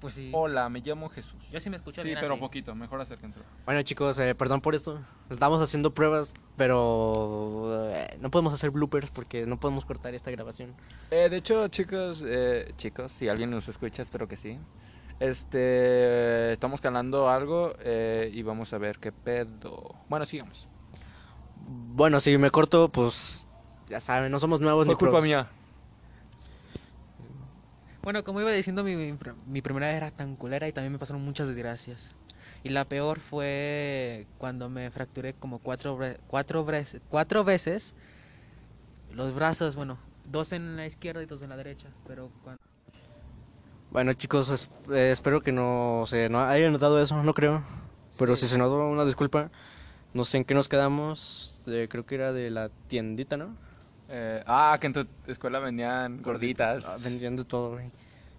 Pues sí. Hola, me llamo Jesús. Yo sí me escucho Sí, bien pero así. poquito, mejor acérquenselo. Bueno, chicos, eh, perdón por eso. Estamos haciendo pruebas, pero eh, no podemos hacer bloopers porque no podemos cortar esta grabación. Eh, de hecho, chicos, eh, chicos, si alguien nos escucha, espero que sí. Este, estamos calando algo eh, y vamos a ver qué pedo. Bueno, sigamos. Bueno, si me corto, pues ya saben, no somos nuevos Fue ni culpa pros. mía. Bueno, como iba diciendo, mi, mi pr- mi primera vez era tan culera y también me pasaron muchas desgracias. Y la peor fue cuando me fracturé como cuatro, cuatro, cuatro veces los brazos, bueno, dos en la izquierda y dos en la derecha. Pero cuando... Bueno, chicos, es- eh, espero que no se no hayan notado eso, no creo. Pero Sí. si se notó, una disculpa. No sé en qué nos quedamos. eh, creo que era de la tiendita, ¿no? Eh, ah, que en tu escuela vendían gorditas. Ah, vendían de todo, güey.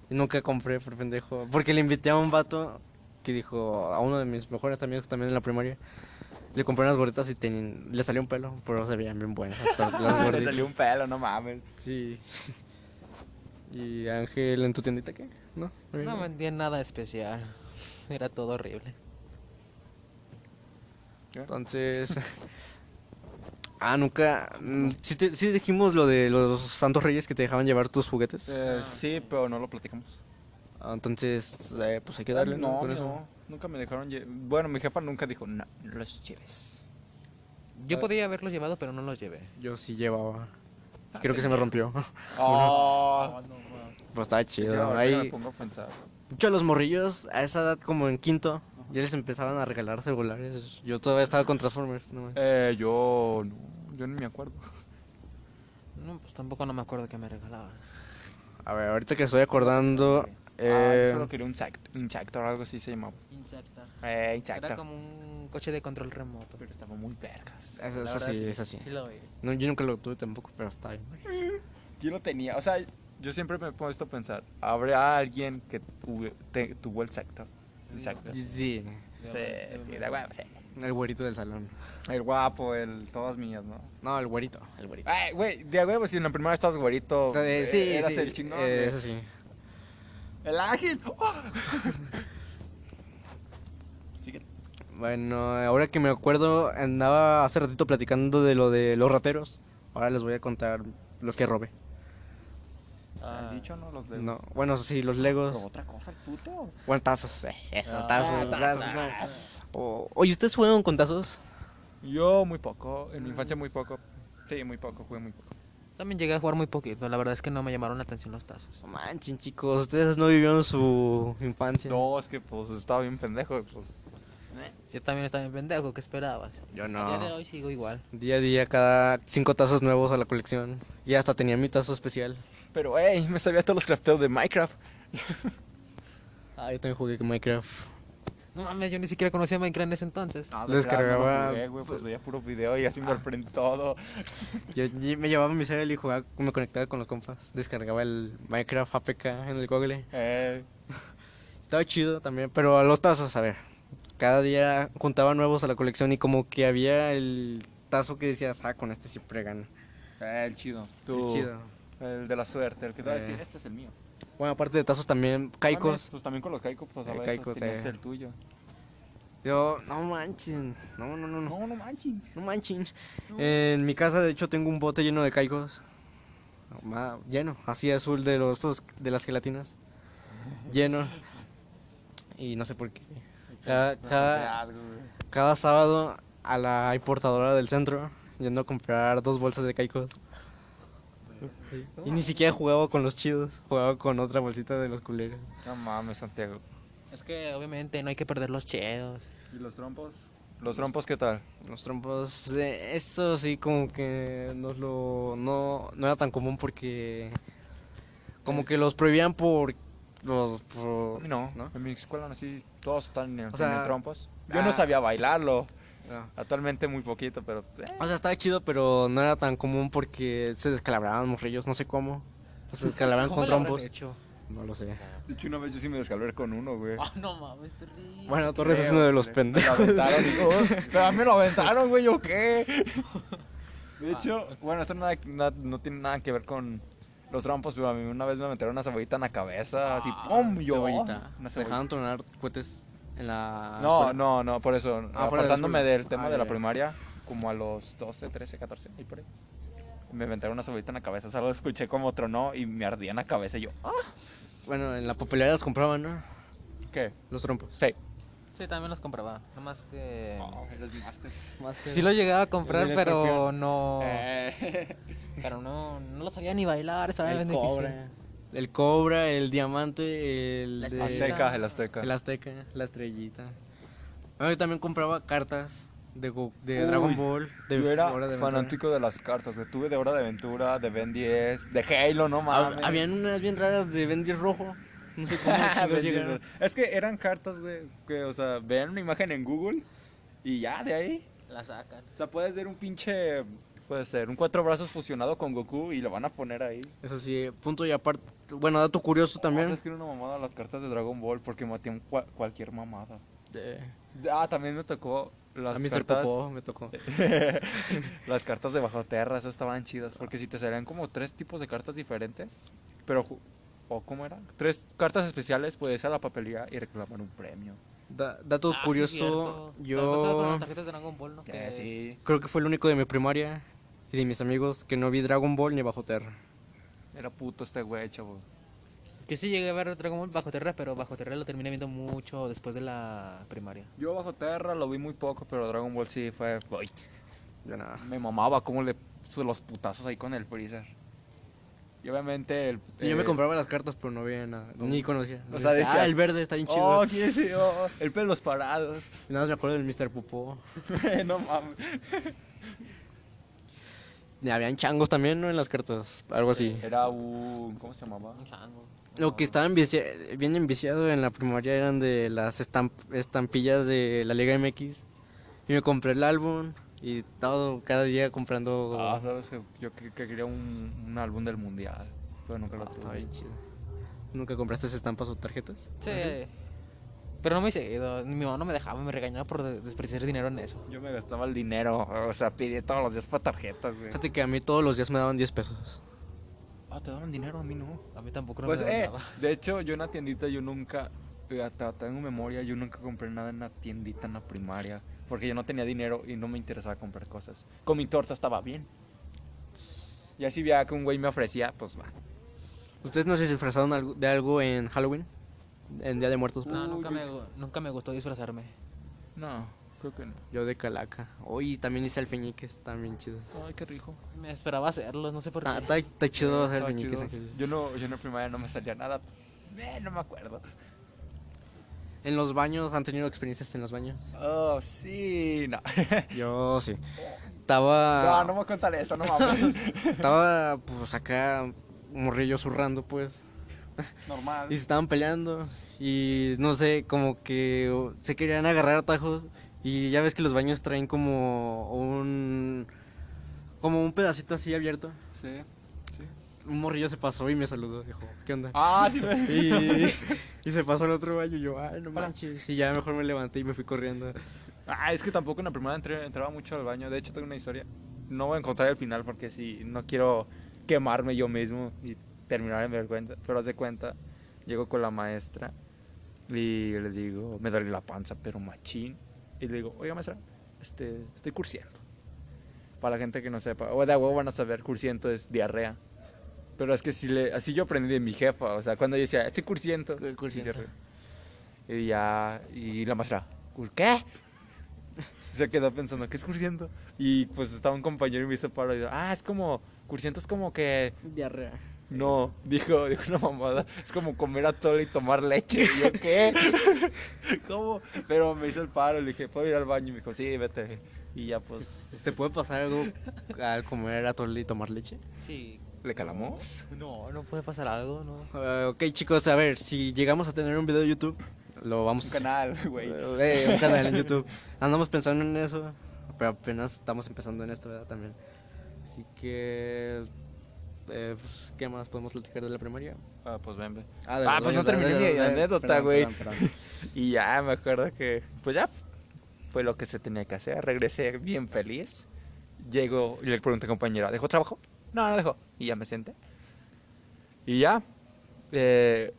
Y nunca compré, por pendejo. Porque le invité a un vato que dijo, a uno de mis mejores amigos también en la primaria. Le compré unas gorditas y ten- le salió un pelo, pero se veían bien buenas. hasta *laughs* las Le salió un pelo, no mames. Sí. ¿Y Ángel en tu tiendita qué? ¿No? No vendía nada especial. Era todo horrible. Entonces. *laughs* *laughs* ah, nunca. mm, Sí, te- sí dijimos lo de los Santos Reyes que te dejaban llevar tus juguetes. Eh, sí, pero no lo platicamos. Ah, Entonces, eh, pues hay que darle, ¿no? no, no, eso. nunca me dejaron lle- Bueno, mi jefa nunca dijo, no, no los lleves. Yo Ah. podía haberlos llevado, pero no los llevé. Yo sí llevaba. Creo que se me rompió. *laughs* Oh, Pues estaba yo chido. me Ahí, pongo a pensar. muchos de los morrillos a esa edad, como en quinto, ya les empezaban a regalar celulares. Yo todavía estaba con Transformers, no manches. Eh, yo no, yo ni me acuerdo. *laughs* No, pues tampoco no me acuerdo qué me regalaban. A ver, ahorita que estoy acordando. ah, eh, yo solo quería un Insect- Insector, algo así se llamaba. Insecta. Eh, Era Insector. como un coche de control remoto. Pero estaba muy vergas. eso, sí, es así. Sí lo vi. No, yo nunca lo tuve tampoco, pero está bien. *laughs* Yo lo tenía, o sea, yo siempre me he puesto a pensar, ¿habrá alguien que tuve- te- tuvo el sector? El sector. Sí, Sí, sí, de huevo, sí. el güerito del salón. El guapo, el todas mías, ¿no? No, el güerito, el güerito. Ay, güey, de huevo, si en la primera estabas güerito, Eh, eh, sí, eras sí, el chingón. eh, eso sí. El ágil. ¡Oh! *laughs* Sigue. Bueno, ahora que me acuerdo, andaba hace ratito platicando de lo de los rateros. Ahora les voy a contar lo que robé. ¿Has dicho, no? Los. No, bueno, sí, los legos. Pero otra cosa, el puto. Bueno, tazos. eh, eso, Ah, tazos. tazos. tazos, no. O- Oye, ¿ustedes juegan con tazos? Yo muy poco, en mi infancia muy poco. Sí, muy poco, jugué muy poco. También llegué a jugar muy poquito. La verdad es que no me llamaron la atención los tazos. No manchen, chicos, ustedes no vivieron su infancia. No, es que pues estaba bien pendejo, pues. Yo también estaba en pendejo. ¿Qué esperabas? Yo A día de no. hoy sigo igual. Día a día, cada cinco tazos nuevos a la colección. Y hasta tenía mi tazo especial. Pero, hey, me sabía todos los crafteos de Minecraft. *laughs* Ah, yo también jugué con Minecraft. No mames, yo ni siquiera conocía Minecraft en ese entonces. Ah, Lo descargaba- no jugué, güey, pues veía puro video y así me aprendí todo. *laughs* Yo, yo me llevaba mi cel y jugaba, me conectaba con los compas. Descargaba el Minecraft APK en el Google. Eh, *laughs* Estaba chido también, pero a los tazos, a ver. Cada día juntaba nuevos a la colección y como que había el tazo que decías, ah, con este siempre gano. eh, el chido. El Tú, chido. El de la suerte, el que te va a decir, Eh. este es el mío. Bueno, aparte de tazos también, caicos. Pues también con los caicos, pues a Eh, veces caicos, tenías eh. el tuyo. Yo, no manchen, no, no, no, no, No, no manches. no manchen. En mi casa, de hecho, tengo un bote lleno de caicos. Lleno, así azul de los de las gelatinas. *laughs* Lleno. Y no sé por qué. Cada, cada, cada sábado a la importadora del centro yendo a comprar dos bolsas de caicos. *laughs* Y ni siquiera jugaba con los chidos, jugaba con otra bolsita de los culeros. No mames, Santiago. Es que obviamente no hay que perder los chedos. ¿Y los trompos? ¿Los trompos qué tal? Los trompos, eh, esto sí como que nos lo, no, no era tan común porque como que los prohibían por los... por- A mí no. ¿no? En mi escuela no, sí, todos están en, O sea, en trompos. Yo no ah. sabía bailarlo. No. Actualmente muy poquito, pero... eh. O sea, estaba chido, pero no era tan común porque se descalabraban los morrillos, no sé cómo. Se descalabraban ¿Cómo con trompos. hecho? No lo sé. De hecho, una vez yo sí me descalbré con uno, güey. Ah, no mames, terrible. Bueno, Torres es uno de los pendejos. Me lo aventaron, digo, pero a mí me lo aventaron, güey, ¿yo qué? De hecho, bueno, esto nada- no tiene nada que ver con, los trompos, pero a mí una vez me metieron una cebollita en la cabeza, así, ¡pum! Yo, Cebollita. una ¿Se cebollita. dejaron tronar cohetes en la No, escuela? no, no, por eso, Ah, de apartándome del tema Ah, de la primaria, como a los 12, 13, 14, y por ahí. Me metieron una cebollita en la cabeza, solo escuché como tronó y me ardía en la cabeza y yo, ¡ah! Bueno, en la popularidad los compraban, ¿no? ¿Qué? Los trompos. Sí. Sí, también los compraba. Nomás que. eres master. Sí lo llegaba a comprar, pero escorpión. no. Eh. Pero no, no lo sabía ni bailar, El bien difícil. El cobra, el diamante, el La de- Azteca, el azteca. el azteca, la estrellita. Yo también compraba cartas de, Go- de Uy, Dragon Ball. De Yo era Hora de Aventura. fanático de las cartas, güey. Tuve de Hora de Aventura, de Ben 10, de Halo, no mames. Habían unas bien raras de Ben 10 rojo. No sé cómo *laughs* Ben chicos 10. llegaron. Es que eran cartas, güey, que, o sea, vean una imagen en Google y ya, de ahí. La sacan. O sea, puede ser un pinche, puede ser un cuatro brazos fusionado con Goku y lo van a poner ahí. Eso sí, punto y aparte. Bueno, dato curioso También. también. es que era una mamada las cartas de Dragon Ball porque maté cua- cualquier mamada. De- Ah, también me tocó las a Mr. cartas... Popó me tocó. *laughs* las cartas de bajo tierra, esas estaban chidas. Porque si te salían como tres tipos de cartas diferentes, pero. ¿O cómo era? Tres cartas especiales, puedes ir a la papelería y reclamar un premio. Da- dato Ah, sí, curioso. También pasaba con yo las tarjetas de Dragon Ball, sí. creo que fue el único de mi primaria y de mis amigos que no vi Dragon Ball ni Bajo Terra. Era puto este güey, chavo. Yo sí llegué a ver Dragon Ball bajo tierra, pero bajo tierra lo terminé viendo mucho después de la primaria. Yo bajo tierra lo vi muy poco, pero Dragon Ball sí fue. uy, Ya nada. me mamaba cómo le puso los putazos ahí con el Freezer. Y obviamente el. Sí, yo me eh, compraba las cartas, pero no veía nada. No. Ni conocía. O sea, Este, decías, ah, el verde está bien chido. Oh, ¿quién es? Oh, el pelos parados. Y *laughs* Nada más me acuerdo del Mr. Popó. *laughs* no mames. Habían changos también, ¿no? En las cartas. Algo así. Era un. ¿Cómo se llamaba? Un chango. Lo que estaba envicia- bien enviciado en la primaria eran de las estamp- estampillas de la Liga MX. Y me compré el álbum y todo, cada día comprando. Ah, sabes que yo que, que quería un, un álbum del mundial, pero nunca lo Ah, está tuve. bien chido. ¿Nunca compraste estampas o tarjetas? Sí. Pero no me hice ido. Mi mamá no me dejaba, me regañaba por de- desperdiciar dinero en eso. Yo me gastaba el dinero, o sea, pedí todos los días para tarjetas, güey. Fíjate que a mí todos los días me daban 10 pesos. Ah, te daban dinero, a mí no. A mí tampoco no Pues, me daban eh, nada. de hecho, yo en la tiendita, yo nunca, eh, hasta tengo memoria, yo nunca compré nada en la tiendita en la primaria, porque yo no tenía dinero y no me interesaba comprar cosas. Con mi torta estaba bien. Y así veía que un güey me ofrecía, pues va. ¿Ustedes no se disfrazaron de algo en Halloween? En Día de Muertos. No, nunca me, nunca me gustó disfrazarme. No, creo que no. Yo de Calaca. Hoy también hice alfeñiques, bien chidos. Ay, qué rico. Me esperaba hacerlos, no sé por qué. Ah, está, está chido hacer alfeñiques. Yo no, yo en la primaria no me salía nada. Eh, no me acuerdo. En los baños, ¿han tenido experiencias en los baños? Oh, sí, no. *laughs* Yo sí. Estaba. No, no me contar eso, no mames. *laughs* Estaba, pues acá, morrillo zurrando, pues. Normal. Y se estaban peleando. Y no sé, como que se querían agarrar atajos. Y ya ves que los baños traen como un. Como un pedacito así abierto. Sí, sí. Un morrillo se pasó y me saludó. Dijo, ¿qué onda? Ah, sí, me... Y, y se pasó al otro baño y yo, ay, no manches. Y ya mejor me levanté y me fui corriendo. Ah, es que tampoco en la primera entré- entraba mucho al baño. De hecho, tengo una historia. No voy a encontrar el final porque si no quiero quemarme yo mismo y terminar en vergüenza. Pero haz de cuenta, llego con la maestra y le digo, me duele la panza, pero machín. Y le digo, oiga, maestra, este, estoy cursiendo. Para la gente que no sepa, o de huevo van a saber, cursiento es diarrea. Pero es que si le, así yo aprendí de mi jefa. O sea, cuando yo decía, estoy cursiento. ¿Qué cursiento? Y ya, y la maestra, "¿Cur- ¿qué? *laughs* Se quedó pensando, ¿qué es cursiento? Y pues estaba un compañero y me hizo paro y dijo, ah, es como, cursiento es como que, Diarrea. No, dijo, dijo una mamada, es como comer atole y tomar leche. Y yo, ¿qué? *laughs* ¿Cómo? Pero me hizo el paro, le dije, ¿puedo ir al baño? Y me dijo, sí, vete. Y ya pues, ¿Te puede pasar algo al comer atole y tomar leche? Sí. ¿le calamos? No, no puede pasar algo, ¿no? Ah, ok, chicos, a ver, si llegamos a tener un video de YouTube, lo vamos Un a hacer. canal, güey. Eh, un canal en YouTube. Andamos pensando en eso, pero apenas estamos empezando en esto ¿verdad? también. Así que, eh, pues, ¿qué más podemos platicar de la primaria? Ah, pues ven, ven. Ah, de Ah, pues no terminé ¿verdad? mi anécdota, güey. *laughs* Y ya me acuerdo que, pues ya fue lo que se tenía que hacer. Regresé bien feliz. Llego y le pregunté a compañera, ¿dejó trabajo? No, no dejó. Y ya me senté. Y ya. eh,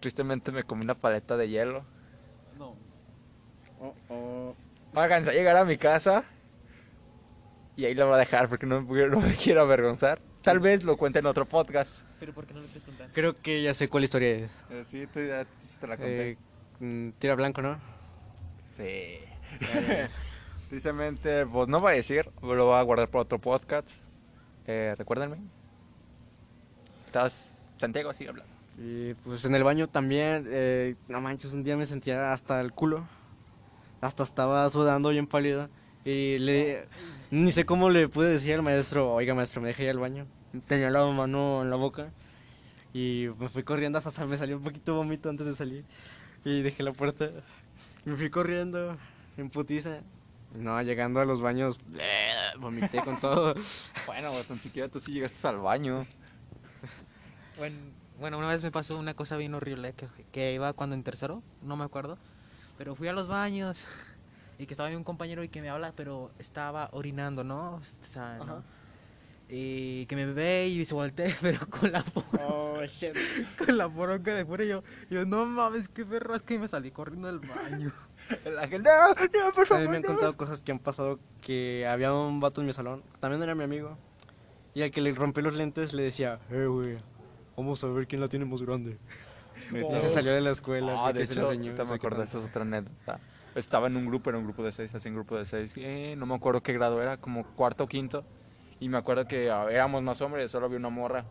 tristemente me comí una paleta de hielo. No. Oh, oh. Háganse a llegar a mi casa. Y ahí lo voy a dejar porque no, no me quiero avergonzar. Tal vez lo cuente en otro podcast. Pero ¿por qué no lo quieres contar? Creo que ya sé cuál historia es. sí, tú ya te la Eh, mm, tira blanco, ¿no? Sí. *laughs* Tristemente, pues no voy a decir, lo voy a guardar para otro podcast. Eh, recuérdenme. Estás Santiago, sigue hablando. Y pues en el baño también, eh, no manches, un día me sentía hasta el culo. Hasta estaba sudando bien pálido. Y le, ni sé cómo le pude decir al maestro, oiga maestro, me dejé ir al baño. Tenía la mano en la boca. Y me fui corriendo hasta me salió un poquito vómito antes de salir. Y dejé la puerta. Me fui corriendo en putiza. No, llegando a los baños, vomité con todo. *laughs* Bueno, pues, tan siquiera tú sí llegaste al baño. Bueno, bueno, una vez me pasó una cosa bien horrible que, que iba cuando en tercero, no me acuerdo, pero fui a los baños y que estaba ahí un compañero y que me habla, pero estaba orinando, ¿no? O sea, ¿no? Y que me ve y se voltea, *laughs* pero con la, po- Oh, shit. *laughs* con la poronga de fuera y yo, yo, no mames, qué perro, es que me salí corriendo del baño. *laughs* El ángel, no, no, por A mí favor. me han no". contado cosas que han pasado que había un vato en mi salón, también era mi amigo, y al que le rompí los lentes le decía, eh, güey, vamos a ver quién la tiene más grande. Y se salió de la escuela. Ah, porque de hecho, no me acordé, esa es otra anécdota. Estaba en un grupo, era un grupo de seis, así un grupo de seis. no me acuerdo qué grado era, como cuarto o quinto. Y me acuerdo que ah, éramos más hombres, solo había una morra.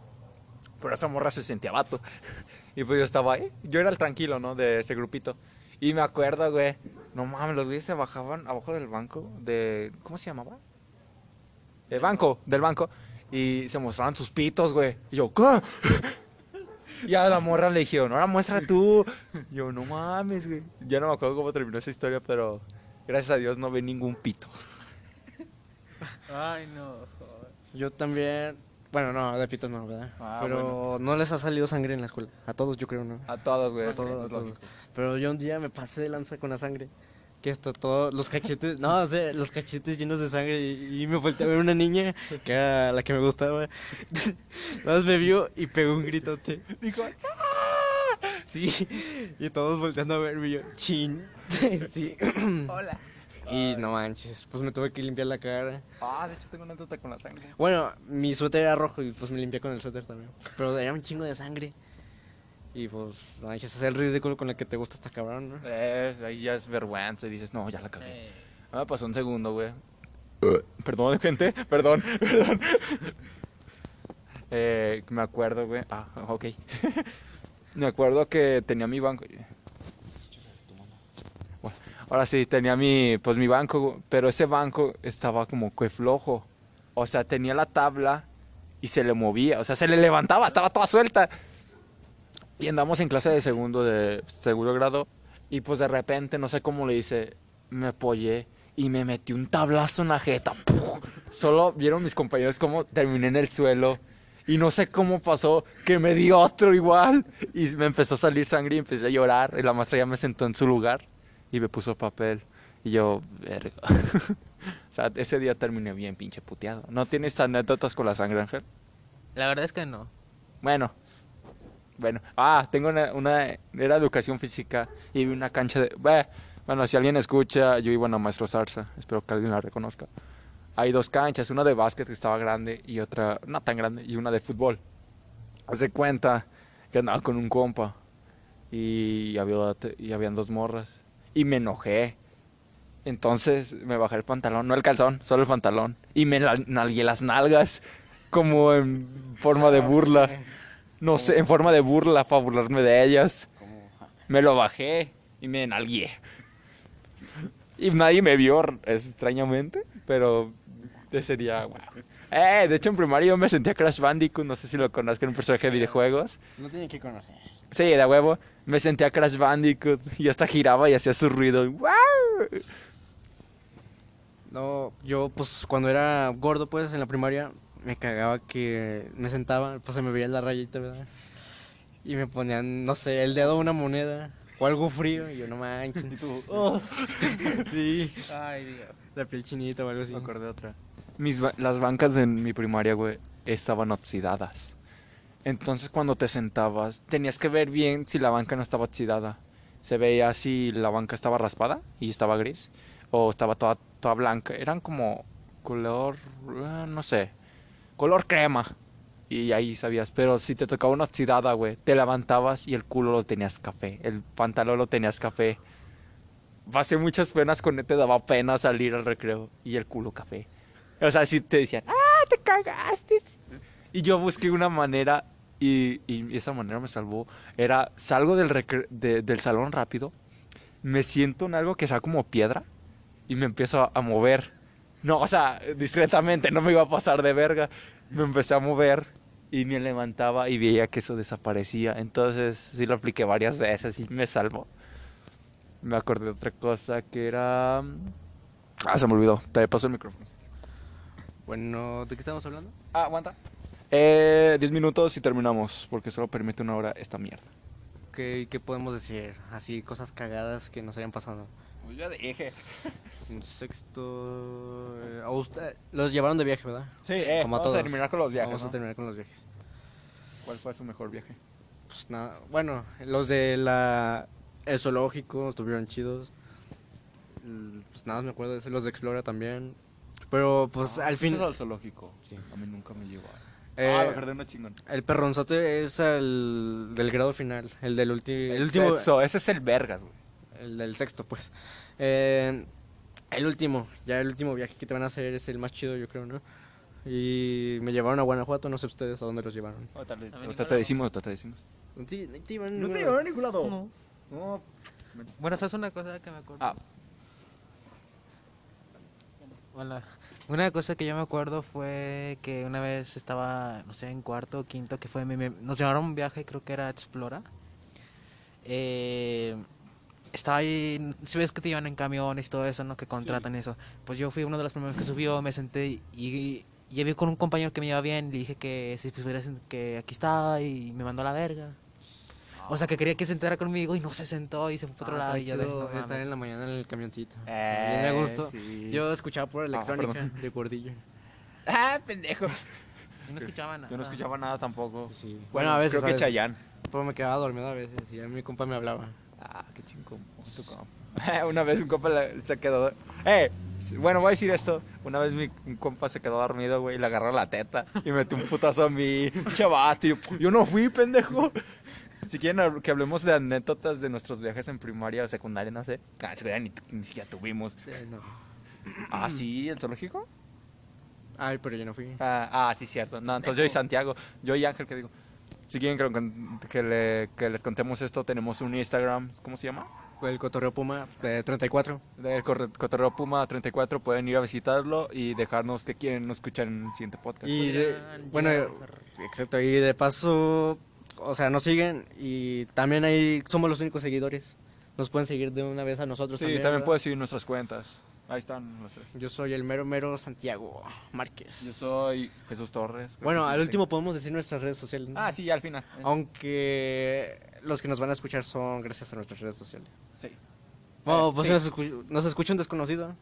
Pero esa morra se sentía vato. *laughs* Y pues yo estaba ahí. Yo era el tranquilo, ¿no? De ese grupito. Y me acuerdo, güey. No mames, los güeyes se bajaban abajo del banco. De. ¿Cómo se llamaba? El banco, del banco. Y se mostraban sus pitos, güey. Y yo, ¿qué? Y a la morra le dijeron, ahora muestra tú. Y yo, no mames, güey. Ya no me acuerdo cómo terminó esa historia, pero gracias a Dios no ve ningún pito. Ay, no. Yo también, bueno, no, de pitos no, ¿verdad? Ah, Pero no les ha salido sangre en la escuela, a todos yo creo, ¿no? A todos, güey. A todos, a todos. Pero yo un día me pasé de lanza con la sangre. Que hasta todos los cachetes, no, o sea, los cachetes llenos de sangre. Y, y me volteé a ver una niña que era la que me gustaba. *laughs* Más me vio y pegó un gritote. Dijo, Sí, y todos volteando a verme y yo, chin. *laughs* Sí. Hola. Y no manches, pues me tuve que limpiar la cara. ah, de hecho tengo una anécdota con la sangre. Bueno, mi suéter era rojo y pues me limpié con el suéter también. Pero era un chingo de sangre. Y pues, manches, hacer el ridículo con el que te gusta esta cabrón, ¿no? Eh, ahí ya es vergüenza y dices, no, ya la cagué. Eh, Ah, me pasó un segundo, güey. Perdón, *laughs* gente, perdón, *laughs* perdón. Eh, me acuerdo, güey. Ah, ok. *laughs* me acuerdo que tenía mi banco. Bueno, ahora sí, tenía mi, pues mi banco, güey, pero ese banco estaba como que flojo. O sea, tenía la tabla y se le movía, o sea, se le levantaba, estaba toda suelta. Y andamos en clase de segundo de segundo grado y pues de repente, no sé cómo le hice, me apoyé y me metí un tablazo en la jeta. ¡Pum! Solo vieron mis compañeros cómo terminé en el suelo. Y no sé cómo pasó que me di otro igual. Y me empezó a salir sangre y empecé a llorar. Y la maestra ya me sentó en su lugar y me puso papel. Y yo, verga. *laughs* o sea, ese día terminé bien pinche puteado. ¿No tienes anécdotas con la sangre, Ángel? La verdad es que no. Bueno. Bueno. Ah, tengo una, una... Era educación física y vi una cancha de... Bueno, si alguien escucha, yo iba a Maestro Zarza. Espero que alguien la reconozca. Hay dos canchas, una de básquet que estaba grande y otra no tan grande y una de fútbol. Hace cuenta que andaba con un compa y había y habían dos morras y me enojé. Entonces me bajé el pantalón, no el calzón, solo el pantalón y me nalgué las nalgas como en forma de burla. *laughs* No sé, en forma de burla para burlarme de ellas. Me lo bajé y me nalgué. Y nadie me vio, extrañamente, pero ese día, wow. Eh, de hecho en primaria yo me sentía Crash Bandicoot, no sé si lo conozcan, un personaje de videojuegos. No tienen que conocer. Sí, de huevo. Me sentía Crash Bandicoot y hasta giraba y hacía su ruido. ¡Wow! No, yo pues cuando era gordo pues en la primaria me cagaba que me sentaba, pues se me veía la rayita, ¿verdad? Y me ponían, no sé, el dedo a una moneda o algo frío y yo no manches. *laughs* *laughs* Oh. *laughs* sí, Ay, Dios. la piel chinita o algo así. Me acordé de otra. Mis ba- las bancas de mi primaria, güey, estaban oxidadas. Entonces cuando te sentabas, tenías que ver bien si la banca no estaba oxidada. Se veía si la banca estaba raspada y estaba gris o estaba toda, toda blanca. Eran como color, eh, no sé, color crema. Y ahí sabías, pero si te tocaba una oxidada, güey, te levantabas y el culo lo tenías café, el pantalón lo tenías café. Pasé muchas penas con él, te daba pena salir al recreo y el culo café. O sea, si te decían, ¡ah, te cagaste! Y yo busqué una manera y, y esa manera me salvó. Era, salgo del, recre- de- del salón rápido, me siento en algo que sea como piedra y me empiezo a, a mover. No, o sea, discretamente, no me iba a pasar de verga. Me empecé a mover y me levantaba y veía que eso desaparecía. Entonces, sí lo apliqué varias veces y me salvó. Me acordé de otra cosa que era... Ah, se me olvidó. Te pasó el micrófono. Bueno, ¿de qué estamos hablando? Ah, aguanta. Eh, 10 minutos y terminamos, porque solo permite una hora esta mierda. ¿Qué, qué podemos decir? Así, cosas cagadas que nos hayan pasado. Pues ya dije. En sexto... eh, a usted- los llevaron de viaje, ¿verdad? Sí, eh, Como a vamos a todos. terminar con los viajes. Vamos a ¿no? terminar con los viajes. ¿Cuál fue su mejor viaje? Pues nada, bueno, los de la el zoológico estuvieron chidos. Mm, Pues nada, me acuerdo de eso, los de Explora también. Pero pues al fin al zoológico. Sí. A mí nunca me llegó. eh, ah, me perdí una chingón. el perronzote es el del grado final, el del ulti- el último Sexo, ese es el vergas, güey. el del sexto, pues. Eh, el último, ya el último viaje que te van a hacer es el más chido, yo creo, ¿no? Y me llevaron a Guanajuato, no sé ustedes a dónde los llevaron. Ahorita te decimos, ahorita te decimos. No te, No llevaron a ningún lado. No. No. Bueno, ¿sabes una cosa que me acuerdo? Ah, Hola. Una cosa que yo me acuerdo fue que una vez estaba, no sé, en cuarto o quinto, que fue, me- me- nos llevaron a un viaje, creo que era a Explora. Eh, estaba ahí, si ves que te llevan en camiones y todo eso, ¿no? Que contratan eso. Pues yo fui uno de los primeros que subió, me senté y, llevé con un compañero que me iba bien, le dije que si pusiera que aquí estaba y me mandó a la verga. O sea, que quería que se sentara conmigo y no se sentó y se fue para otro Ah, lado. Y yo de, "No estar mames". en la mañana en el camioncito. Eh, Bien me gustó. sí. Yo escuchaba por Ah, electrónica de Gordillo. Ah, pendejo. Yo no escuchaba nada. Yo no escuchaba nada tampoco. Sí. Bueno, a veces. Creo que a veces. Chayanne. Pero me quedaba dormido a veces y a mi compa me hablaba. Ah, qué chingón. tu compa. *laughs* Una vez un compa se quedó. ¡Eh! Bueno, voy a decir esto. Una vez mi un compa se quedó dormido, güey, y le agarró la teta y metió un putazo a mi *laughs* chavato. y yo, no fui, pendejo. *laughs* Si quieren que hablemos de anécdotas de nuestros viajes en primaria o secundaria, no sé. Ah, ni, ni siquiera tuvimos. Eh, no. *clears throat* Ah, sí, el zoológico. Ay, pero yo no fui. Ah, ah, sí, cierto. No, entonces yo y Santiago, yo y Ángel, ¿qué digo? Si quieren que, le- que les contemos esto, tenemos un Instagram, ¿cómo se llama? El Cotorreo Puma de 34. del Corre- Cotorreo Puma 34 pueden ir a visitarlo y dejarnos que quieren escuchar en el siguiente podcast. Y de, Podrían bueno, exacto, y de paso, o sea, nos siguen y también ahí somos los únicos seguidores. Nos pueden seguir de una vez a nosotros sí, también. puedes seguir nuestras cuentas. Ahí están nuestras. Yo soy el mero mero Santiago Márquez. Yo soy Jesús Torres. Bueno, al último podemos decir nuestras redes sociales. ¿no? Ah, sí, ya al final. Aunque los que nos van a escuchar son gracias a nuestras redes sociales. Sí. Bueno, Eh, pues sí. si nos, escu- nos escucha un desconocido,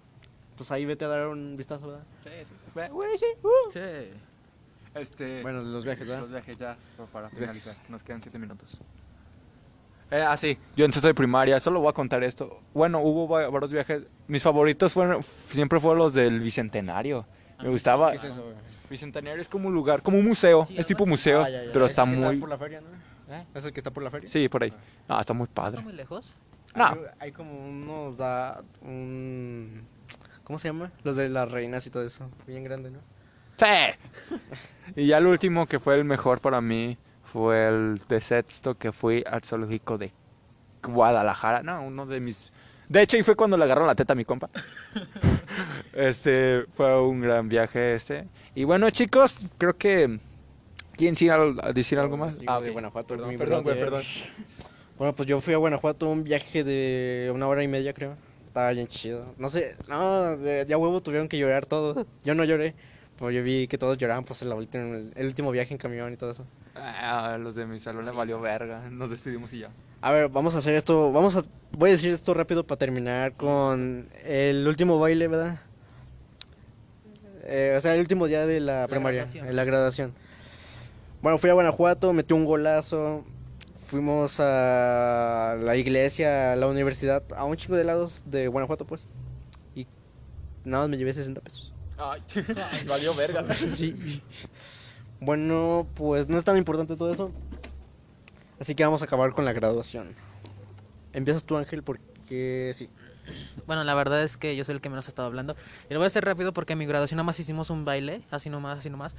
pues ahí vete a dar un vistazo, ¿verdad? Sí, sí. Uh. Sí. Este, Bueno, los viajes, ¿verdad? los viajes ya para Los finalizar. Nos quedan 7 minutos. Eh, ah, sí, yo en sexto de primaria, solo voy a contar esto. Bueno, hubo va- varios viajes. Mis favoritos fueron, siempre fueron los del Bicentenario. Me gustaba. ¿Qué es eso, güey? Bicentenario es como un lugar, como un museo. Sí, es tipo así. museo, Ah, ya, ya. pero ¿Es está el que muy. por la feria, ¿no? ¿Eh? ¿Es el que está por la feria? Sí, por ahí. Ah, está muy padre. ¿Está muy lejos? No. Hay, hay como unos da un ¿Cómo se llama? Los de las reinas y todo eso. Bien grande, ¿no? ¡Sí! *laughs* y ya el último que fue el mejor para mí fue el de sexto que fui al zoológico de Guadalajara. No, uno de mis. De hecho, y fue cuando le agarró la teta a mi compa. *laughs* este fue un gran viaje este. Y bueno, chicos, creo que. ¿Quieren decir, al- a decir algo más? Digo, de Guanajuato. Perdón, mi perdón, güey, perdón. *laughs* Bueno, pues yo fui a Guanajuato un viaje de una hora y media, creo. Estaba bien chido. No sé, no, de, ya huevo tuvieron que llorar todos. Yo no lloré. Pues yo vi que todos lloraban, pues el, último, el último viaje en camión y todo eso. Ah, los de mi salón le valió verga. Nos despedimos y ya. A ver, vamos a hacer esto. Vamos a. Voy a decir esto rápido para terminar con el último baile, ¿verdad? Eh, o sea, el último día de la, primaria, graduación. en la graduación. Bueno, fui a Guanajuato, metí un golazo. Fuimos a la iglesia, a la universidad, a un chingo de lados de Guanajuato, pues. Y nada más me llevé 60 pesos. Ay, *laughs* valió verga. Sí. Bueno, pues no es tan importante todo eso. Así que vamos a acabar con la graduación. Empiezas tú, Ángel, porque sí. Bueno, la verdad es que yo soy el que menos ha estado hablando. Y lo voy a hacer rápido porque en mi graduación nada más hicimos un baile, así nomás, así nomás.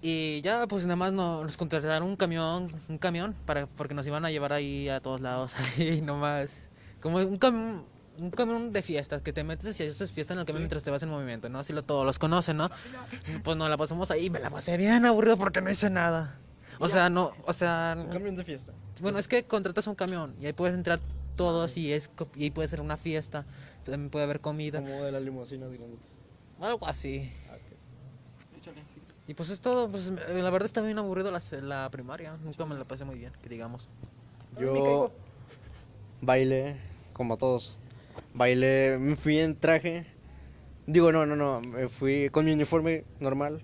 Y ya, pues nada más no- nos contrataron un camión, un camión, para, porque nos iban a llevar ahí a todos lados, *laughs* ahí nomás. Como un camión, un camión de fiestas, que te metes y haces fiesta en el camión mientras te vas en movimiento, ¿no? Así lo todos los conocen, ¿no? *laughs* Pues no, la pasamos ahí, me la pasé bien aburrido porque no hice nada. O sea, no, o sea... Camión de fiesta. Bueno, es que contratas un camión y ahí puedes entrar todos y, es, y ahí puede ser una fiesta, también puede haber comida, Como de las limusinas grandes. algo así. Y pues es todo, pues la verdad está bien aburrido la, se- la primaria, nunca me la pasé muy bien, que digamos. Yo bailé, como todos. Bailé, me fui en traje. Digo, no, no, no. Me fui con mi uniforme normal.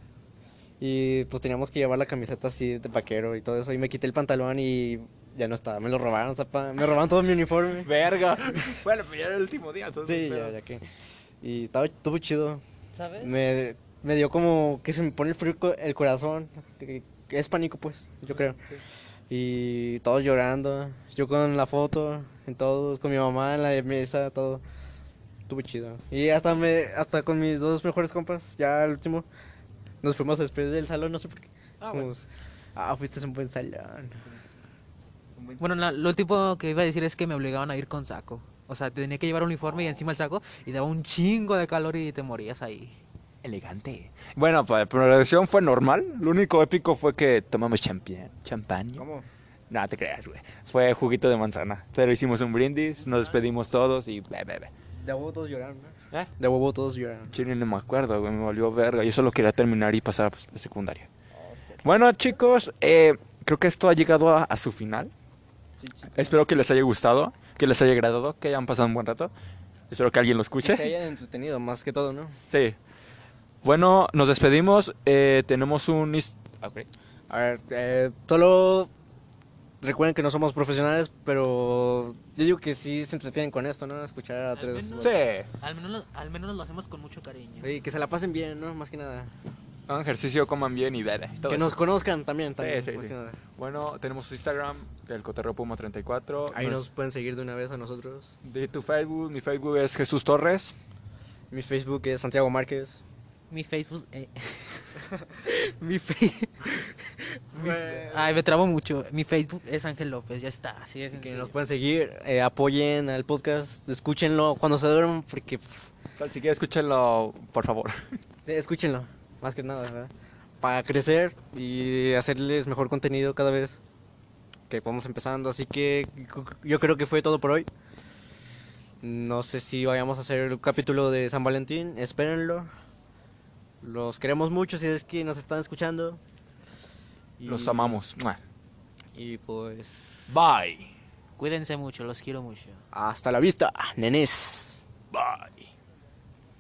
Y pues teníamos que llevar la camiseta así de vaquero y todo eso. Y me quité el pantalón y ya no estaba. Me lo robaron, zapa. Me robaron todo mi uniforme. *laughs* Verga. Bueno, pues ya era el último día, entonces. Sí, ya, ya que. Y estaba, estuvo chido. ¿Sabes? Me, me dio como que se me pone el frío el corazón. es pánico, pues, yo creo. Y todos llorando. Yo con la foto, en todos, con mi mamá en la mesa, todo. Estuvo chido. Y hasta me hasta con mis dos mejores compas, ya al último, nos fuimos después del salón, no sé por qué. Ah, bueno. ah, fuiste a un buen salón. Bueno, lo último que iba a decir es que me obligaban a ir con saco. O sea, tenía que llevar uniforme y encima el saco y daba un chingo de calor y te morías ahí. Elegante. Bueno, pues la progresión fue normal. Lo único épico fue que tomamos champán. Champaña. ¿Cómo? No te creas, güey. Fue juguito de manzana. Pero hicimos un brindis, nos despedimos todos y be, be, be. De huevo todos lloraron, ¿no? ¿Eh? De huevo todos lloraron. Chile no me acuerdo, güey. Me volvió verga. Yo solo quería terminar y pasar pues, a secundaria. Bueno, chicos, eh, creo que esto ha llegado a, a su final. Espero que les haya gustado, que les haya agradado, que hayan pasado un buen rato. Espero que alguien lo Que escuche. se hayan entretenido, más que todo, ¿no? Sí. Bueno, nos despedimos. Eh, tenemos un... is- ah, ok. A ver, eh, solo recuerden que no somos profesionales, pero yo digo que sí se entretienen con esto, ¿no? Escuchar a Al tres. menos- Sí. Al menos, lo- al menos lo hacemos con mucho cariño. Y que se la pasen bien, ¿no? Más que nada. Hagan ejercicio, coman bien y bebe. todo que eso. nos conozcan también, también sí, más sí. que nada. Bueno, tenemos Instagram, el Coterro Puma 34. Ahí Nos- nos pueden seguir de una vez a nosotros. De tu Facebook, mi Facebook es Jesús Torres. Mi Facebook es Santiago Márquez. Mi Facebook. eh, *laughs* mi Facebook. Ay, me trabo mucho. Mi Facebook es Ángel López, ya está. Así es. Que nos pueden seguir, eh, apoyen al podcast, escúchenlo cuando se duerman, porque pues, Si quieres, escúchenlo, por favor. sí, escúchenlo, más que nada, ¿verdad? Para crecer y hacerles mejor contenido cada vez que vamos empezando. Así que yo creo que fue todo por hoy. No sé si vayamos a hacer el capítulo de San Valentín, espérenlo. Los queremos mucho si es que nos están escuchando. Y- Los amamos. Y pues... Bye. Cuídense mucho, los quiero mucho. Hasta la vista, nenes. Bye.